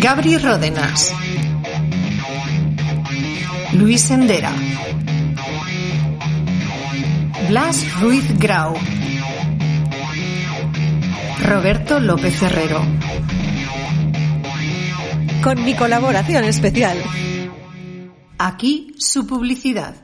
Gabri Ródenas. Luis Endera. Blas Ruiz Grau. Roberto López Herrero. Con mi colaboración especial. Aquí su publicidad.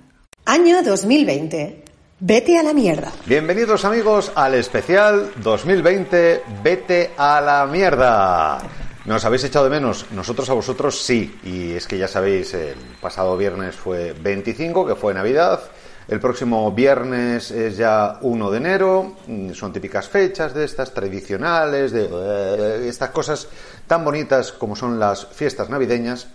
Año 2020. Vete a la mierda. Bienvenidos amigos al especial 2020 Vete a la mierda. ¿Nos habéis echado de menos? Nosotros a vosotros sí. Y es que ya sabéis, el pasado viernes fue 25, que fue Navidad. El próximo viernes es ya 1 de enero. Mm, Son típicas fechas de estas tradicionales, de eh, estas cosas tan bonitas como son las fiestas navideñas.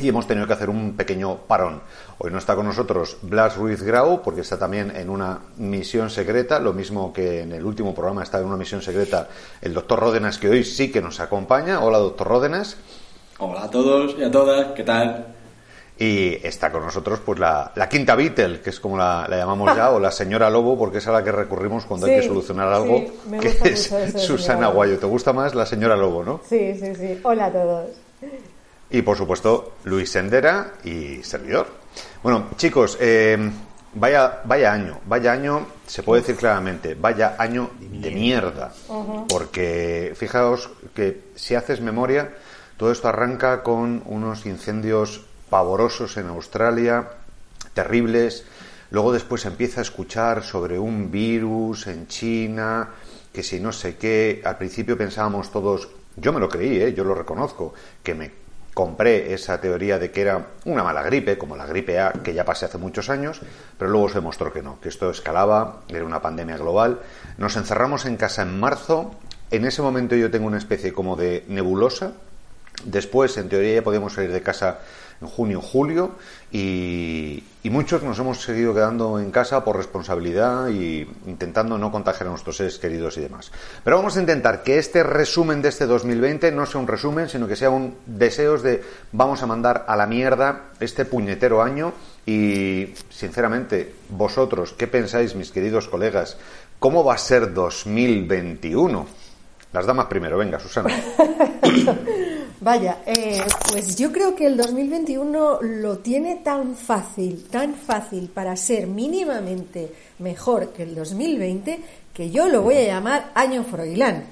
Y hemos tenido que hacer un pequeño parón. Hoy no está con nosotros Blas Ruiz Grau, porque está también en una misión secreta, lo mismo que en el último programa está en una misión secreta el doctor Ródenas, que hoy sí que nos acompaña. Hola, doctor Ródenas. Hola a todos y a todas, ¿qué tal? Y está con nosotros pues la, la quinta Beatle, que es como la, la llamamos ya, o la señora Lobo, porque es a la que recurrimos cuando hay que solucionar algo, sí, me que gusta es Susana. Guayo. ¿Te gusta más la señora Lobo, no? Sí, sí, sí. Hola a todos. Y por supuesto, Luis Sendera y servidor. Bueno, chicos, eh, vaya, vaya año, vaya año, se puede decir claramente, vaya año de mierda. Porque fijaos que si haces memoria, todo esto arranca con unos incendios pavorosos en Australia, terribles. Luego después se empieza a escuchar sobre un virus en China, que si no sé qué, al principio pensábamos todos, yo me lo creí, ¿eh? yo lo reconozco, que me compré esa teoría de que era una mala gripe, como la gripe A, que ya pasé hace muchos años, pero luego se demostró que no, que esto escalaba, era una pandemia global. Nos encerramos en casa en marzo, en ese momento yo tengo una especie como de nebulosa, Después, en teoría, ya podíamos salir de casa junio, julio, y, y muchos nos hemos seguido quedando en casa por responsabilidad y intentando no contagiar a nuestros seres queridos y demás. Pero vamos a intentar que este resumen de este 2020 no sea un resumen, sino que sea un deseos de vamos a mandar a la mierda este puñetero año y, sinceramente, vosotros, ¿qué pensáis, mis queridos colegas? ¿Cómo va a ser 2021? Las damas primero, venga, Susana. Vaya, eh, pues yo creo que el 2021 lo tiene tan fácil, tan fácil para ser mínimamente mejor que el 2020 que yo lo voy a llamar año Froilán.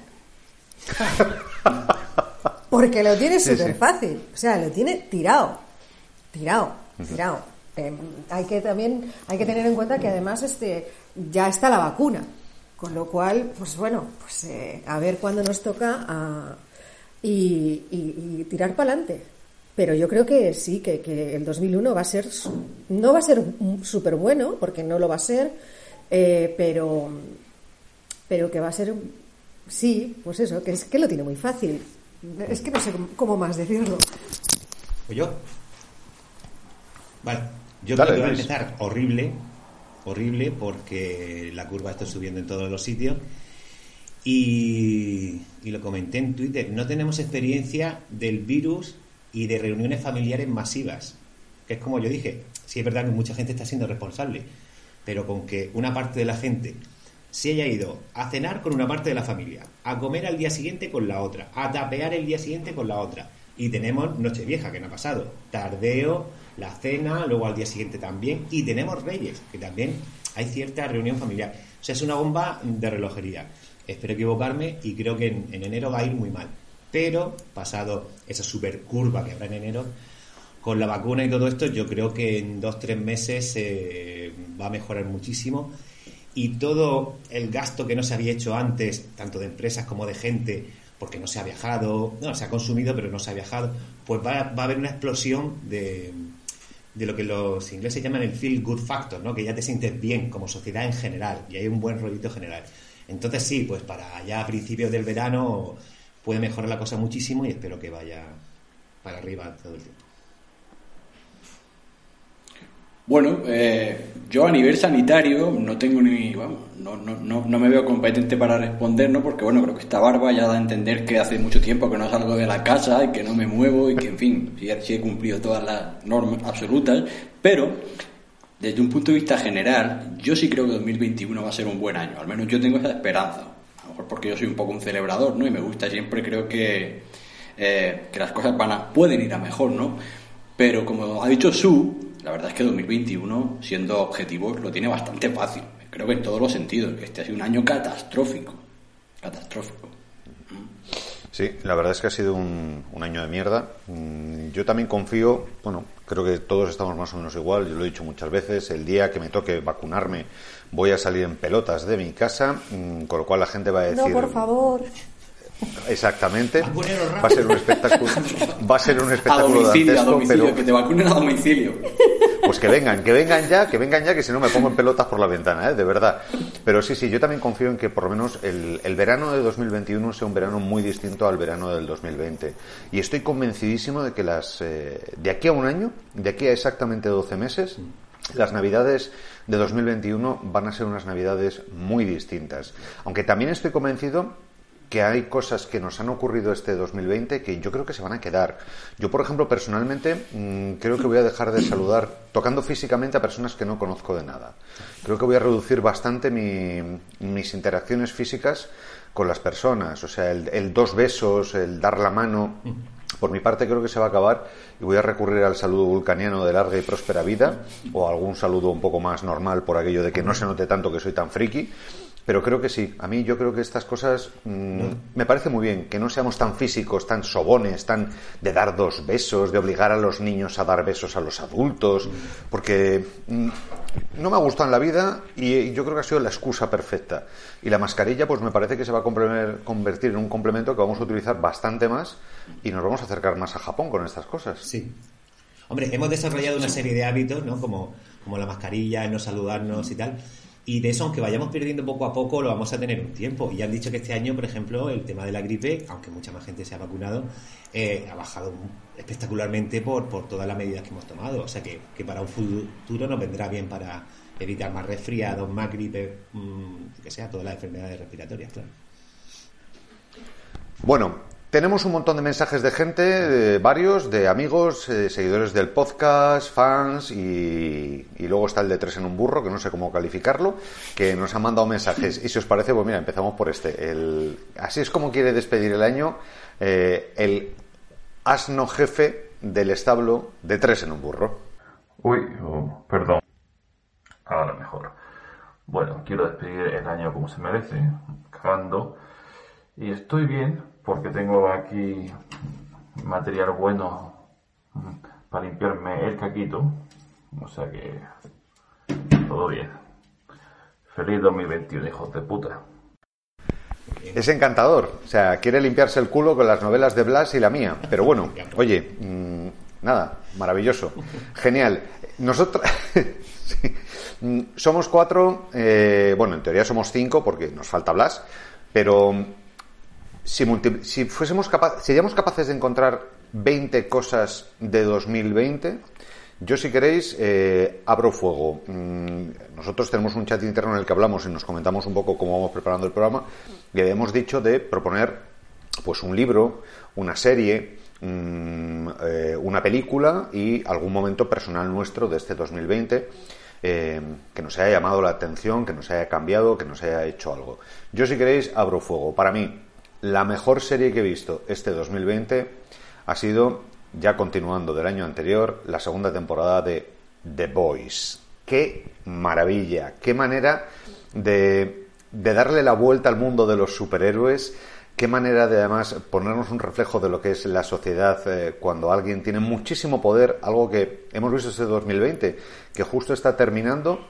Porque lo tiene súper fácil, o sea, lo tiene tirado, tirado, tirado. Eh, hay que también hay que tener en cuenta que además este ya está la vacuna, con lo cual, pues bueno, pues eh, a ver cuándo nos toca a- y, y- y tirar para adelante. Pero yo creo que sí, que, que el 2001 va a ser, no va a ser súper bueno, porque no lo va a ser, eh, pero, pero que va a ser, sí, pues eso, que es que lo tiene muy fácil. Es que no sé cómo- más decirlo. ¿O yo? Vale, yo Dale, creo que va a empezar horrible, horrible, porque la curva está subiendo en todos los sitios. Y, lo comenté en Twitter, no tenemos experiencia del virus y de reuniones familiares masivas. Que es como yo dije, sí es verdad que mucha gente está siendo responsable, pero con que una parte de la gente se haya ido a cenar con una parte de la familia, a comer al día siguiente con la otra, a tapear el día siguiente con la otra. Y tenemos Nochevieja, que no ha pasado, tardeo, la cena, luego al día siguiente también, y tenemos Reyes, que también hay cierta reunión familiar. O sea, es una bomba de relojería. Espero equivocarme y creo que en, en enero va a ir muy mal. Pero, pasado esa super curva que habrá en enero, con la vacuna y todo esto, yo creo que en dos, tres meses eh, va a mejorar muchísimo. Y todo el gasto que no se había hecho antes, tanto de empresas como de gente, porque no se ha viajado, no, se ha consumido, pero no se ha viajado, pues va, va a haber una explosión de, de lo que los ingleses llaman el feel good factor, ¿no? que ya te sientes bien como sociedad en general y hay un buen rollito general. Entonces sí, pues para ya a principios del verano puede mejorar la cosa muchísimo y espero que vaya para arriba todo el tiempo. Bueno, eh, yo a nivel sanitario no tengo ni, vamos, no, no, no, no me veo competente para responder, ¿no? Porque bueno, creo que esta barba ya da a entender que hace mucho tiempo que no salgo de la casa y que no me muevo y que en fin, sí, sí he cumplido todas las normas absolutas, pero desde un punto de vista general, yo sí creo que 2021 va a ser un buen año, al menos yo tengo esa esperanza, a lo mejor porque yo soy un poco un celebrador, ¿no? Y me gusta siempre, creo que, eh, que las cosas van a, pueden ir a mejor, ¿no? Pero como ha dicho Su, la verdad es que 2021, siendo objetivos, lo tiene bastante fácil. Creo que en todos los sentidos. Este ha sido un año catastrófico. Catastrófico. Sí, la verdad es que ha sido un, un año de mierda. Mm, Yo también confío, bueno, creo que todos estamos más o menos igual, yo lo he dicho muchas veces, el día que me toque vacunarme voy a salir en pelotas de mi casa, mm, con lo cual la gente va a decir... No, por favor. Exactamente. Va a ser un espectáculo, va a ser un A espectáculo domicilio, a dantesco, domicilio, pero que te vacunen a domicilio. pues que vengan, que vengan ya, que vengan ya, que si no me pongo en pelotas por la ventana, ¿eh? de verdad. Pero sí, sí, yo también confío en que por lo menos el, el verano de 2021 sea un verano muy distinto al verano del 2020. Y estoy convencidísimo de que las, eh, de aquí a un año, de aquí a exactamente 12 meses, las navidades de 2021 van a ser unas navidades muy distintas. Aunque también estoy convencido que hay cosas que nos han ocurrido este 2020 que yo creo que se van a quedar. Yo, por ejemplo, personalmente, mm, creo que voy a dejar de saludar tocando físicamente a personas que no conozco de nada. Creo que voy a reducir bastante mi- mis interacciones físicas con las personas. O sea, el, el dos besos, el dar la mano. Por mi parte creo que se va a acabar y voy a recurrir al saludo vulcaniano de larga y próspera vida o algún saludo un poco más normal por aquello de que no se note tanto que soy tan friki. Pero creo que sí. A mí yo creo que estas cosas mm, me parece muy bien, que no seamos tan físicos, tan sobones, tan de dar dos besos, de obligar a los niños a dar besos a los adultos, porque mm, no me ha gustado en la vida y yo creo que ha sido la excusa perfecta. Y la mascarilla pues me parece que se va a convertir en un complemento que vamos a utilizar bastante más y nos vamos a acercar más a Japón con estas cosas. Sí. Hombre, hemos desarrollado una serie de hábitos, ¿no? Como, como la mascarilla, el no saludarnos y tal. Y de eso, aunque vayamos perdiendo poco a poco, lo vamos a tener un tiempo. Y ya han dicho que este año, por ejemplo, el tema de la gripe, aunque mucha más gente se ha vacunado, eh, ha bajado espectacularmente por, por todas las medidas que hemos tomado. O sea que, que para un futuro nos vendrá bien para evitar más resfriados, más gripe, mm, que sea, todas las enfermedades respiratorias, claro. Bueno, tenemos un montón de mensajes de gente, varios, de amigos, eh, seguidores del podcast, fans y, y luego está el de tres en un burro, que no sé cómo calificarlo, que nos han mandado mensajes. Y si os parece, pues mira, empezamos por este. Así es como quiere despedir el año eh, el asno jefe del establo de tres en un burro. Uy, oh, perdón. Ahora mejor. Bueno, quiero despedir el año como se merece, cagando. Y estoy bien porque tengo aquí material bueno mm, para limpiarme el caquito. O sea que todo bien. Feliz 2021, hijos de puta. Es encantador, o sea, quiere limpiarse el culo con las novelas de Blas y la mía. Pero bueno, oye, mm, nada, maravilloso, genial. Nosotros mm, somos cuatro, eh, bueno, en teoría somos cinco porque nos falta Blas, pero si, fuésemos capaces, seríamos capaces de encontrar 20 cosas de 2020, yo si queréis eh, abro fuego. Mm, Nosotros tenemos un chat interno en el que hablamos y nos comentamos un poco cómo vamos preparando el programa y habíamos dicho de proponer pues un libro, una serie, mm, eh, una película y algún momento personal nuestro de este 2020 eh, que nos haya llamado la atención, que nos haya cambiado, que nos haya hecho algo. Yo si queréis abro fuego. Para mí, la mejor serie que he visto este 2020 ha sido, ya continuando del año anterior, la segunda temporada de The Boys. Qué maravilla, qué manera de, de darle la vuelta al mundo de los superhéroes, qué manera de además ponernos un reflejo de lo que es la sociedad eh, cuando alguien tiene muchísimo poder, algo que hemos visto este 2020, que justo está terminando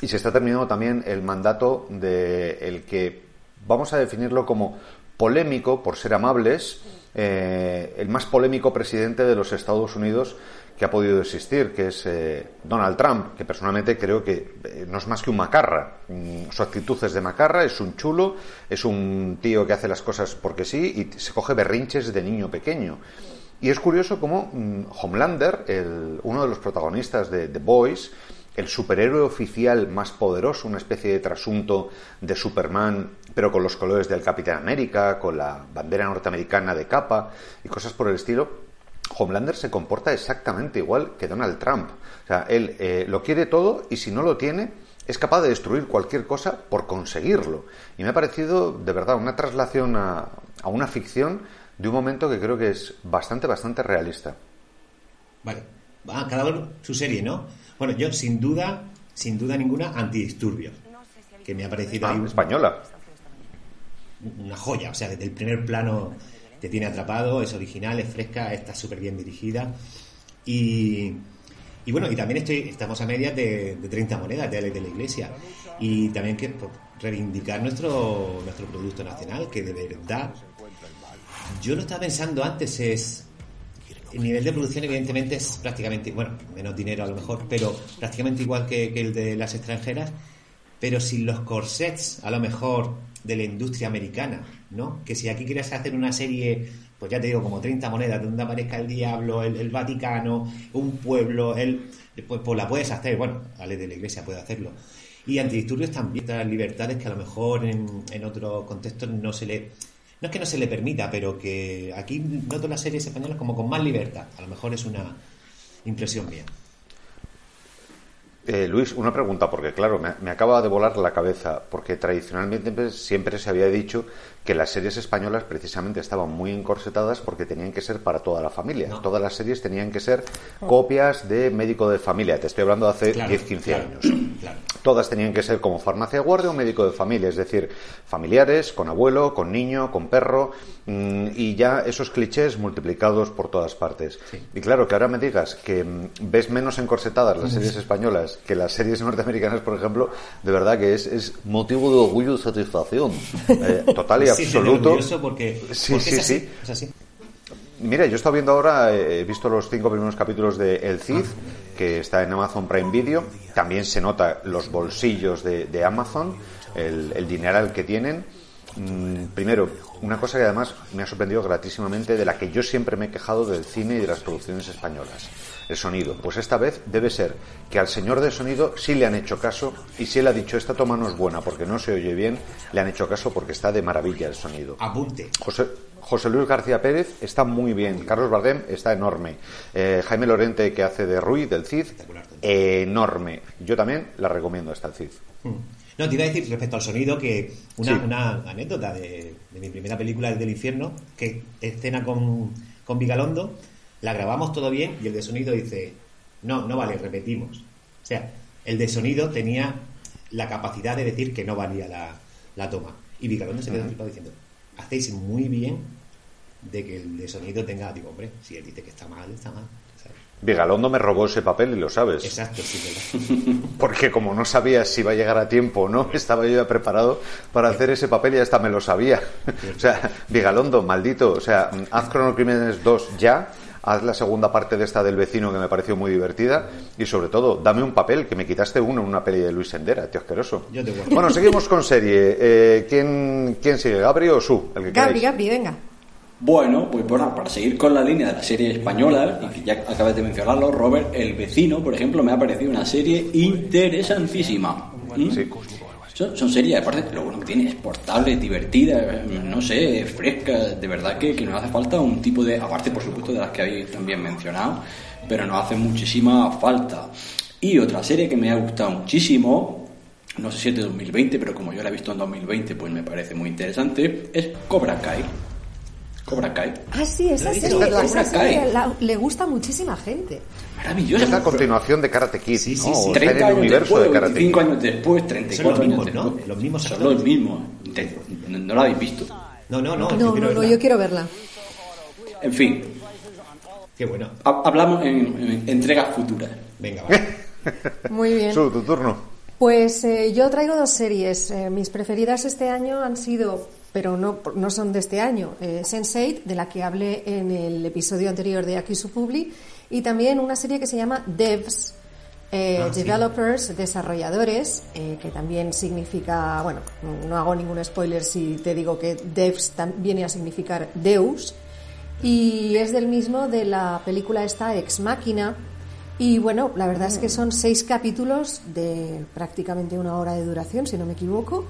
y se está terminando también el mandato de el que vamos a definirlo como polémico, por ser amables, eh, el más polémico presidente de los Estados Unidos que ha podido existir, que es eh, Donald Trump, que personalmente creo que eh, no es más que un macarra. Mm, Su actitud es de macarra, es un chulo, es un tío que hace las cosas porque sí y se coge berrinches de niño pequeño. Y es curioso cómo mm, Homelander, el- uno de los protagonistas de The Boys, el superhéroe oficial más poderoso, una especie de trasunto de Superman, pero con los colores del Capitán América, con la bandera norteamericana de capa y cosas por el estilo, Homelander se comporta exactamente igual que Donald Trump. O sea, él eh, lo quiere todo y si no lo tiene, es capaz de destruir cualquier cosa por conseguirlo. Y me ha parecido, de verdad, una traslación a, a una ficción de un momento que creo que es bastante, bastante realista. Vale. Ah, cada uno su serie, ¿no? Bueno, yo sin duda, sin duda ninguna, antidisturbios. Que me ha parecido Ah, ahí un- española. una joya. O sea, desde el primer plano te tiene atrapado, es original, es fresca, está súper bien dirigida. Y, y bueno, y también estoy, estamos a medias de, de 30 monedas de Alex de la Iglesia. Y también que por reivindicar nuestro, nuestro producto nacional, que de verdad, yo lo estaba pensando antes, es el nivel de producción evidentemente es prácticamente, bueno, menos dinero a lo mejor, pero prácticamente igual que, el de las extranjeras, pero sin los corsets a lo mejor de la industria americana, ¿no? Que si aquí quieres hacer una serie, pues ya te digo, como 30 monedas, donde aparezca el diablo, el, Vaticano, un pueblo, el, pues, pues la puedes hacer, bueno, Ale de la Iglesia puede hacerlo. Y antidisturbios también, estas libertades que a lo mejor en, en otros contextos no se le... No es que no se le permita, pero que aquí noto las series españolas como con más libertad. A lo mejor es una impresión mía. Eh, Luis, una pregunta, porque claro, me, me acaba de volar la cabeza, porque tradicionalmente siempre se había dicho que las series españolas precisamente estaban muy encorsetadas porque tenían que ser para toda la familia. No. Todas las series tenían que ser copias de médico de familia. Te estoy hablando de hace Claro, 10, 15 claro, años. claro. Todas tenían que ser como farmacia de guardia o médico de familia, es decir, familiares, con abuelo, con niño, con perro, mm, y ya esos clichés multiplicados por todas partes. Sí. Y claro, que ahora me digas que mm, ves menos encorsetadas las series españolas que las series norteamericanas, por ejemplo, de verdad que es, es motivo de orgullo y satisfacción. Eh, total y Sí, estoy absoluto. porque, Sí, porque sí, es así, sí. es así. Mira, yo he estado viendo ahora, eh, he visto los cinco primeros capítulos de El Cid, que está en Amazon Prime Video. También se nota los bolsillos de, de Amazon, el, el dineral que tienen. Mm, primero, una cosa que además me ha sorprendido gratísimamente, de la que yo siempre me he quejado del cine y de las producciones españolas. El sonido. Pues esta vez debe ser que al señor de sonido sí le han hecho caso y si él ha dicho esta toma no es buena porque no se oye bien, le han hecho caso porque está de maravilla el sonido. Apunte. José, José Luis García Pérez está muy bien. Carlos Bardem está enorme. Eh, Jaime Lorente, que hace de Rui, del Cid, enorme. Yo también la recomiendo hasta el Cid. Mm. No, te iba a decir respecto al sonido que una, Sí. una anécdota de, de mi primera película, El del infierno, que escena con, con Vigalondo, la grabamos todo bien y el de sonido dice, no, no vale, repetimos. O sea, el de sonido tenía la capacidad de decir que no valía la, la toma. Y Vigalondo se quedó flipado diciendo, hacéis muy bien de que el de sonido tenga, digo, hombre, si él dice que está mal, está mal. Vigalondo me robó ese papel y lo sabes. Exacto, sí, ¿verdad? Porque como no sabía si iba a llegar a tiempo o no, estaba yo ya preparado para hacer ese papel y hasta me lo sabía. O sea, Vigalondo, maldito. O sea, haz Chrono Crímenes 2 ya. Haz la segunda parte de esta del vecino que me pareció muy divertida. Y sobre todo, dame un papel, que me quitaste uno en una peli de Luis Sendera, tío asqueroso. Yo te. Bueno, seguimos con serie. Eh, ¿quién, ¿Quién sigue? ¿Gabri o Su? El que Gabri, queráis. Gabri, venga. Bueno, pues bueno, para seguir con la línea de la serie española, y que ya acabas de mencionarlo, Robert, El Vecino, por ejemplo, me ha parecido una serie interesantísima. ¿Mm? Sí. Son, son series, aparte, lo bueno que tiene es portable, divertida, no sé, fresca, de verdad que, que nos hace falta un tipo de, aparte por supuesto de las que habéis también mencionado, pero nos hace muchísima falta. Y otra serie que me ha gustado muchísimo, no sé si es de 2020, pero como yo la he visto en 2020, pues me parece muy interesante, es Cobra Kai. Cobra Kai. Ah, sí, esa serie, Cobra esa Kai. serie la- le gusta a muchísima gente. Maravillosa. Es la continuación de Karate Kid, Sí, sí, ¿no? sí. O está en 30 el años universo después, de Karate 25 Kid. años después, 34 Son los años mismos, ¿no? después. Los mismos Son los mismos. No, no lo habéis visto. No, no, no. No, no, quiero no, yo quiero verla. En fin, Qué bueno. ha- hablamos en, en entregas futuras. Venga, va. Muy bien. Su, tu turno. Pues eh, yo traigo dos series. Eh, mis preferidas este año han sido pero no, no son de este año. Eh, Sense8, de la que hablé en el episodio anterior de Aquí su Publi, y también una serie que se llama Devs, eh, Ah, sí. Developers, desarrolladores, eh, que también significa, bueno, no hago ningún spoiler si te digo que Devs viene a significar Deus, y es del mismo de la película esta Ex Máquina. Y bueno, la verdad es que son seis capítulos de prácticamente una hora de duración, si no me equivoco.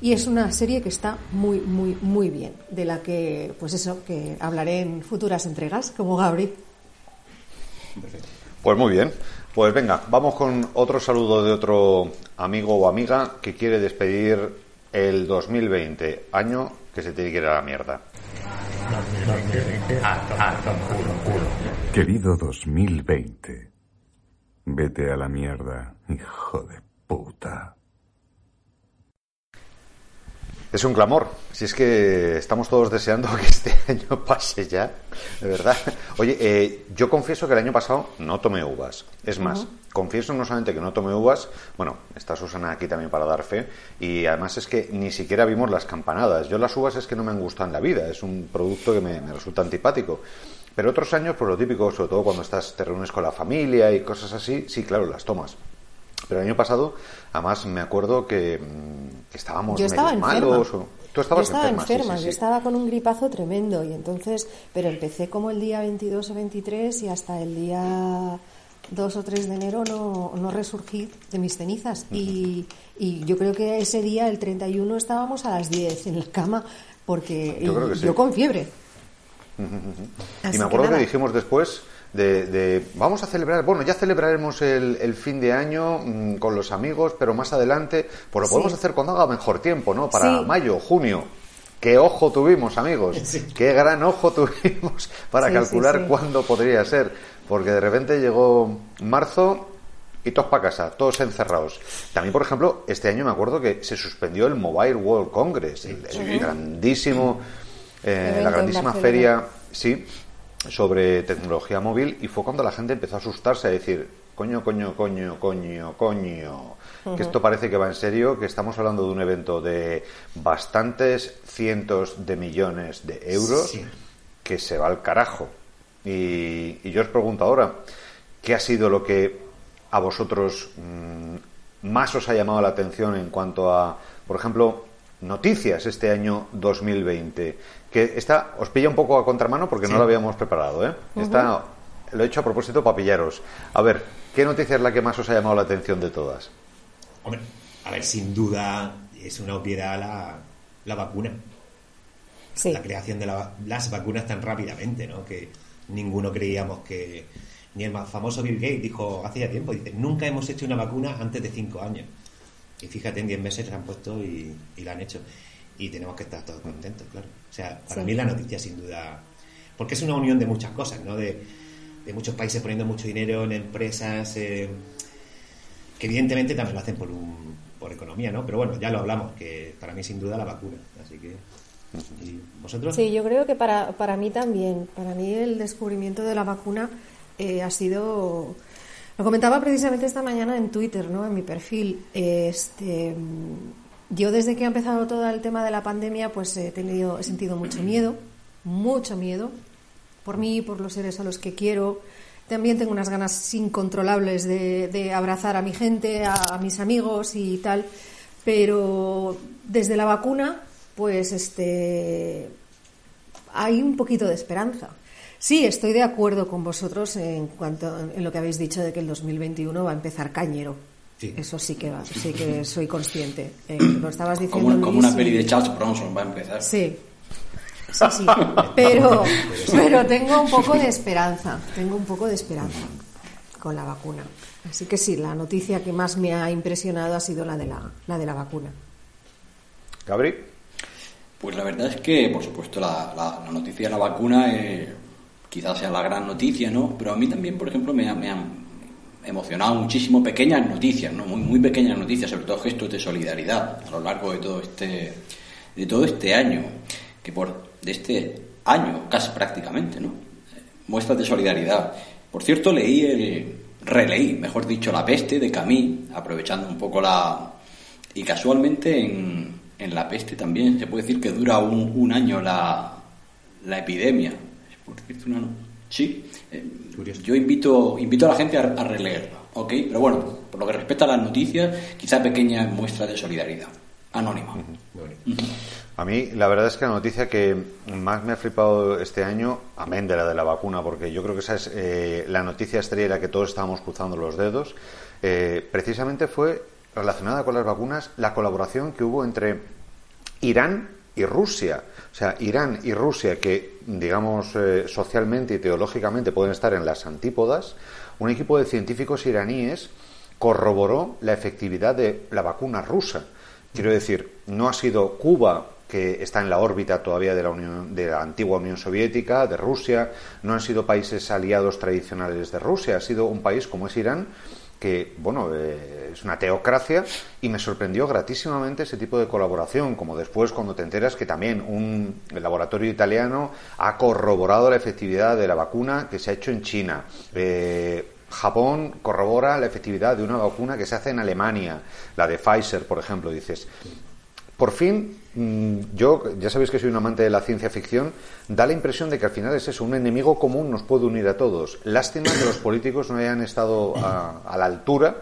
Y es una serie que está muy, muy, muy bien, de la que, pues eso, que hablaré en futuras entregas, como Gabri. Pues muy bien. Pues venga, vamos con otro saludo de otro amigo o amiga que quiere despedir el 2020, año que se tiene que ir a la mierda. Querido 2020, vete a la mierda, hijo de puta. Es un clamor. Si es que estamos todos deseando que este año pase ya, de verdad. Oye, eh, yo confieso que el año pasado no tomé uvas. Es más, confieso no solamente que no tomé uvas, bueno, está Susana aquí también para dar fe, y además es que ni siquiera vimos las campanadas. Yo las uvas es que no me han gustado en la vida, es un producto que me, me resulta antipático. Pero otros años, pues lo típico, sobre todo cuando estás, te reúnes con la familia y cosas así, sí, claro, las tomas. Pero el año pasado, además, me acuerdo que, mm, estábamos Yo estaba medio enferma. malos. o- Tú estabas yo estaba enferma, sí, enferma, sí, yo sí. estaba con un gripazo tremendo y entonces, pero empecé como el día 22 o 23 y hasta el día 2 o 3 de enero no, no resurgí de mis cenizas y, y yo creo que ese día, el 31, estábamos a las 10 en la cama porque Yo con fiebre. Y me acuerdo que, dijimos después de, de, vamos a celebrar, bueno, ya celebraremos el, el fin de año mm, con los amigos, pero más adelante, pues lo Sí. podemos hacer cuando haga mejor tiempo, ¿no? Para Sí. mayo, junio. Qué ojo tuvimos, amigos. Qué gran ojo tuvimos para calcular cuándo podría ser. Porque de repente llegó marzo y todos para casa, todos encerrados. También, por ejemplo, este año me acuerdo que se suspendió el Mobile World Congress, el, el grandísimo, eh, la grandísima feria, sí, sobre tecnología móvil y fue cuando la gente empezó a asustarse a decir, coño, coño, coño, coño, coño, que esto parece que va en serio, que estamos hablando de un evento de bastantes cientos de millones de euros Sí. que se va al carajo. Y, y yo os pregunto ahora, ¿qué ha sido lo que a vosotros mm, más os ha llamado la atención en cuanto a, por ejemplo, noticias este año 2020? Que esta os pilla un poco a contramano porque no lo habíamos preparado, ¿eh? Esta lo he hecho a propósito para pillaros. A ver, ¿qué noticia es la que más os ha llamado la atención de todas? Hombre, a ver, sin duda es una obviedad la, la vacuna. Sí. La creación de la- las vacunas tan rápidamente, ¿no? Que ninguno creíamos que... Ni el más famoso Bill Gates dijo hace ya tiempo, dice, nunca hemos hecho una vacuna antes de cinco años. Y fíjate, en 10 meses la han puesto y, y la han hecho. Y tenemos que estar todos contentos, claro. O sea, para Sí. mí la noticia sin duda... Porque es una unión de muchas cosas, ¿no? De, de muchos países poniendo mucho dinero en empresas... eh, que evidentemente también lo hacen por un, por economía, ¿no? Pero bueno, ya lo hablamos, que para mí sin duda la vacuna. Así que. ¿Y vosotros? Sí, yo creo que para, para mí también. Para mí el descubrimiento de la vacuna eh, ha sido. Lo comentaba precisamente esta mañana en Twitter, ¿no? En mi perfil. Este, yo desde que ha empezado todo el tema de la pandemia, pues he tenido, he sentido mucho miedo, mucho miedo por mí, por los seres a los que quiero. También tengo unas ganas incontrolables de, de abrazar a mi gente, a, a mis amigos y tal. Pero desde la vacuna, pues este hay un poquito de esperanza. Sí, estoy de acuerdo con vosotros en cuanto en lo que habéis dicho de que el 2021 va a empezar cañero. Sí. Eso sí que va, sí que soy consciente. Eh, lo estabas diciendo. Como, como Luis, una peli de Charles Bronson va a empezar. Sí. Sí, sí. Pero, pero tengo un poco de esperanza. Tengo un poco de esperanza con la vacuna. Así que sí, la noticia que más me ha impresionado ha sido la de la, la de la vacuna. Gabri. Pues la verdad es que, por supuesto, la, la- la noticia de la vacuna eh, quizás sea la gran noticia, ¿no? Pero a mí también, por ejemplo, me, me han emocionado muchísimo pequeñas noticias, ¿no? Muy, pequeñas noticias, sobre todo gestos de solidaridad a lo largo de todo este, de todo este año, que por de este año casi prácticamente, ¿no? Muestras de solidaridad. Por cierto, leí el releí, mejor dicho, La peste de Camus, aprovechando un poco la y casualmente en en la peste también se puede decir que dura un, un año la, la epidemia. Por decirte una- Sí, eh, yo invito, invito a la gente a, a releerlo, ¿ok? Pero bueno, por lo que respecta a las noticias, quizá pequeña muestra de solidaridad. Anónima. A mí, la verdad es que la noticia que más me ha flipado este año, amén de la de la vacuna, porque yo creo que esa es eh, la noticia estrella la que todos estábamos cruzando los dedos, eh, precisamente fue relacionada con las vacunas la colaboración que hubo entre Irán y Rusia. O sea, Irán y Rusia, que digamos eh, socialmente y teológicamente pueden estar en las antípodas, un equipo de científicos iraníes corroboró la efectividad de la vacuna rusa. Quiero decir, no ha sido Cuba que está en la órbita todavía de la, Unión, de la antigua Unión Soviética, de Rusia, no han sido países aliados tradicionales de Rusia, ha sido un país como es Irán que, bueno, eh, es una teocracia y me sorprendió gratísimamente ese tipo de colaboración, como después cuando te enteras que también un laboratorio italiano ha corroborado la efectividad de la vacuna que se ha hecho en China. Eh, Japón corrobora la efectividad de una vacuna que se hace en Alemania, la de Pfizer, por ejemplo, dices. Por fin, mm, yo, ya sabéis que soy un amante de la ciencia ficción, da la impresión de que al final es eso, un enemigo común nos puede unir a todos. Lástima que los políticos no hayan estado a, la altura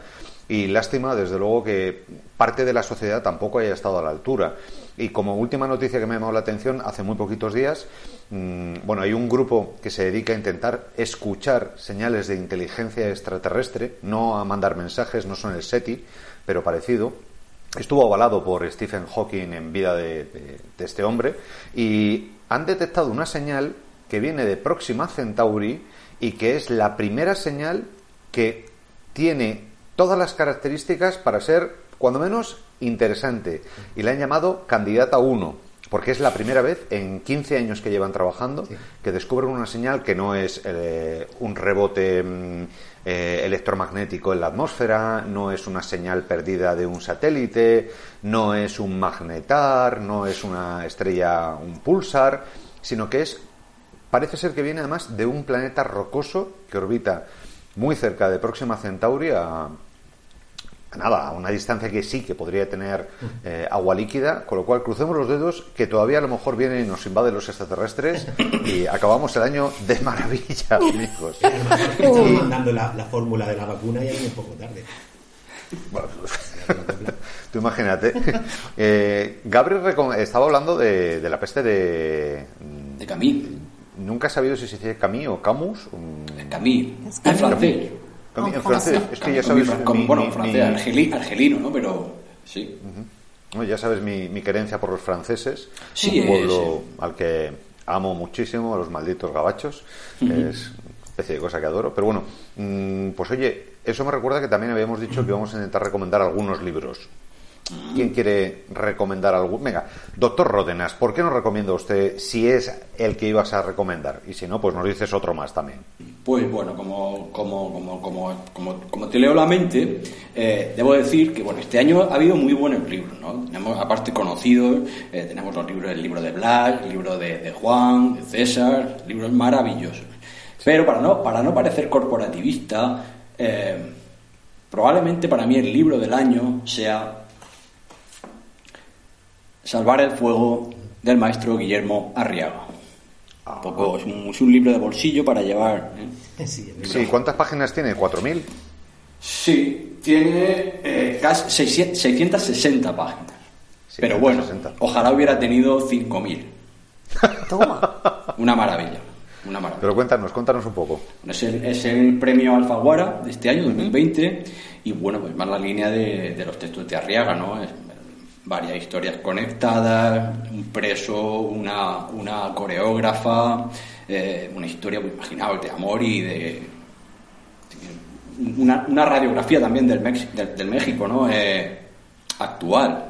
y lástima, desde luego, que parte de la sociedad tampoco haya estado a la altura. Y como última noticia que me ha llamado la atención, hace muy poquitos días, mm, bueno, hay un grupo que se dedica a intentar escuchar señales de inteligencia extraterrestre, no a mandar mensajes, no son el SETI, pero parecido. Estuvo avalado por Stephen Hawking en vida de, de- de este hombre y han detectado una señal que viene de Próxima Centauri y que es la primera señal que tiene todas las características para ser, cuando menos, interesante. Y la han llamado Candidata 1, porque es la primera vez en 15 años que llevan trabajando que descubren una señal que no es eh, un rebote mm, eh, electromagnético en la atmósfera, no es una señal perdida de un satélite, no es un magnetar, no es una estrella, un pulsar, sino que es Parece ser que viene además de un planeta rocoso que orbita muy cerca de Próxima Centauri a, a nada, a una distancia que sí que podría tener eh, agua líquida, con lo cual crucemos los dedos que todavía a lo mejor vienen y nos invaden los extraterrestres y acabamos el año de maravilla, amigos. Estamos mandando la, la fórmula de la vacuna y viene un poco tarde. Bueno, tú imagínate. Eh, Gabriel estaba hablando de, de la peste de... De Camus. Nunca he sabido si se dice Camus o Camus. mm, Camus. En francés. En francés. Es que ya sabes... mi- bueno, mi- francés, mi- argeli- argelino, ¿no? Pero sí. Ya sabes mi, mi querencia por los franceses, Sí, un pueblo al que amo muchísimo, a los malditos gabachos, es una especie de cosa que adoro. Pero bueno, mm, pues oye, eso me recuerda que también habíamos dicho que vamos a intentar recomendar algunos libros. ¿Quién quiere recomendar algún? Venga, doctor Ródenas, ¿por qué no recomienda usted si es el que ibas a recomendar? Y si no, pues nos dices otro más también. Pues bueno, como, como, como, como, como, te leo la mente, eh, debo decir que bueno, este año ha habido muy buenos libros, ¿no? Tenemos, aparte conocidos, eh, tenemos los libros, el libro de Blas, el libro de, de Juan, de César, libros maravillosos. Pero para no, para no parecer corporativista, eh, probablemente para mí el libro del año sea Salvar el fuego del maestro Guillermo Arriaga. Un poco, es, un, es un libro de bolsillo para llevar. ¿eh? Sí, ¿cuántas páginas tiene? ¿4.000? Sí, tiene eh, casi 600 660 páginas. Pero bueno, ojalá hubiera tenido 5.000. Toma. Una maravilla. Una maravilla. Pero cuéntanos, cuéntanos un poco. Es el, es el premio Alfaguara de este año, 2020, y bueno, pues más la línea de, de los textos de Arriaga, ¿no? Es- varias historias conectadas, un preso, una, una coreógrafa, eh, una historia, pues, imaginaos, de amor y de... Una, una radiografía también del, Mex- del, del México, ¿no? Eh, actual.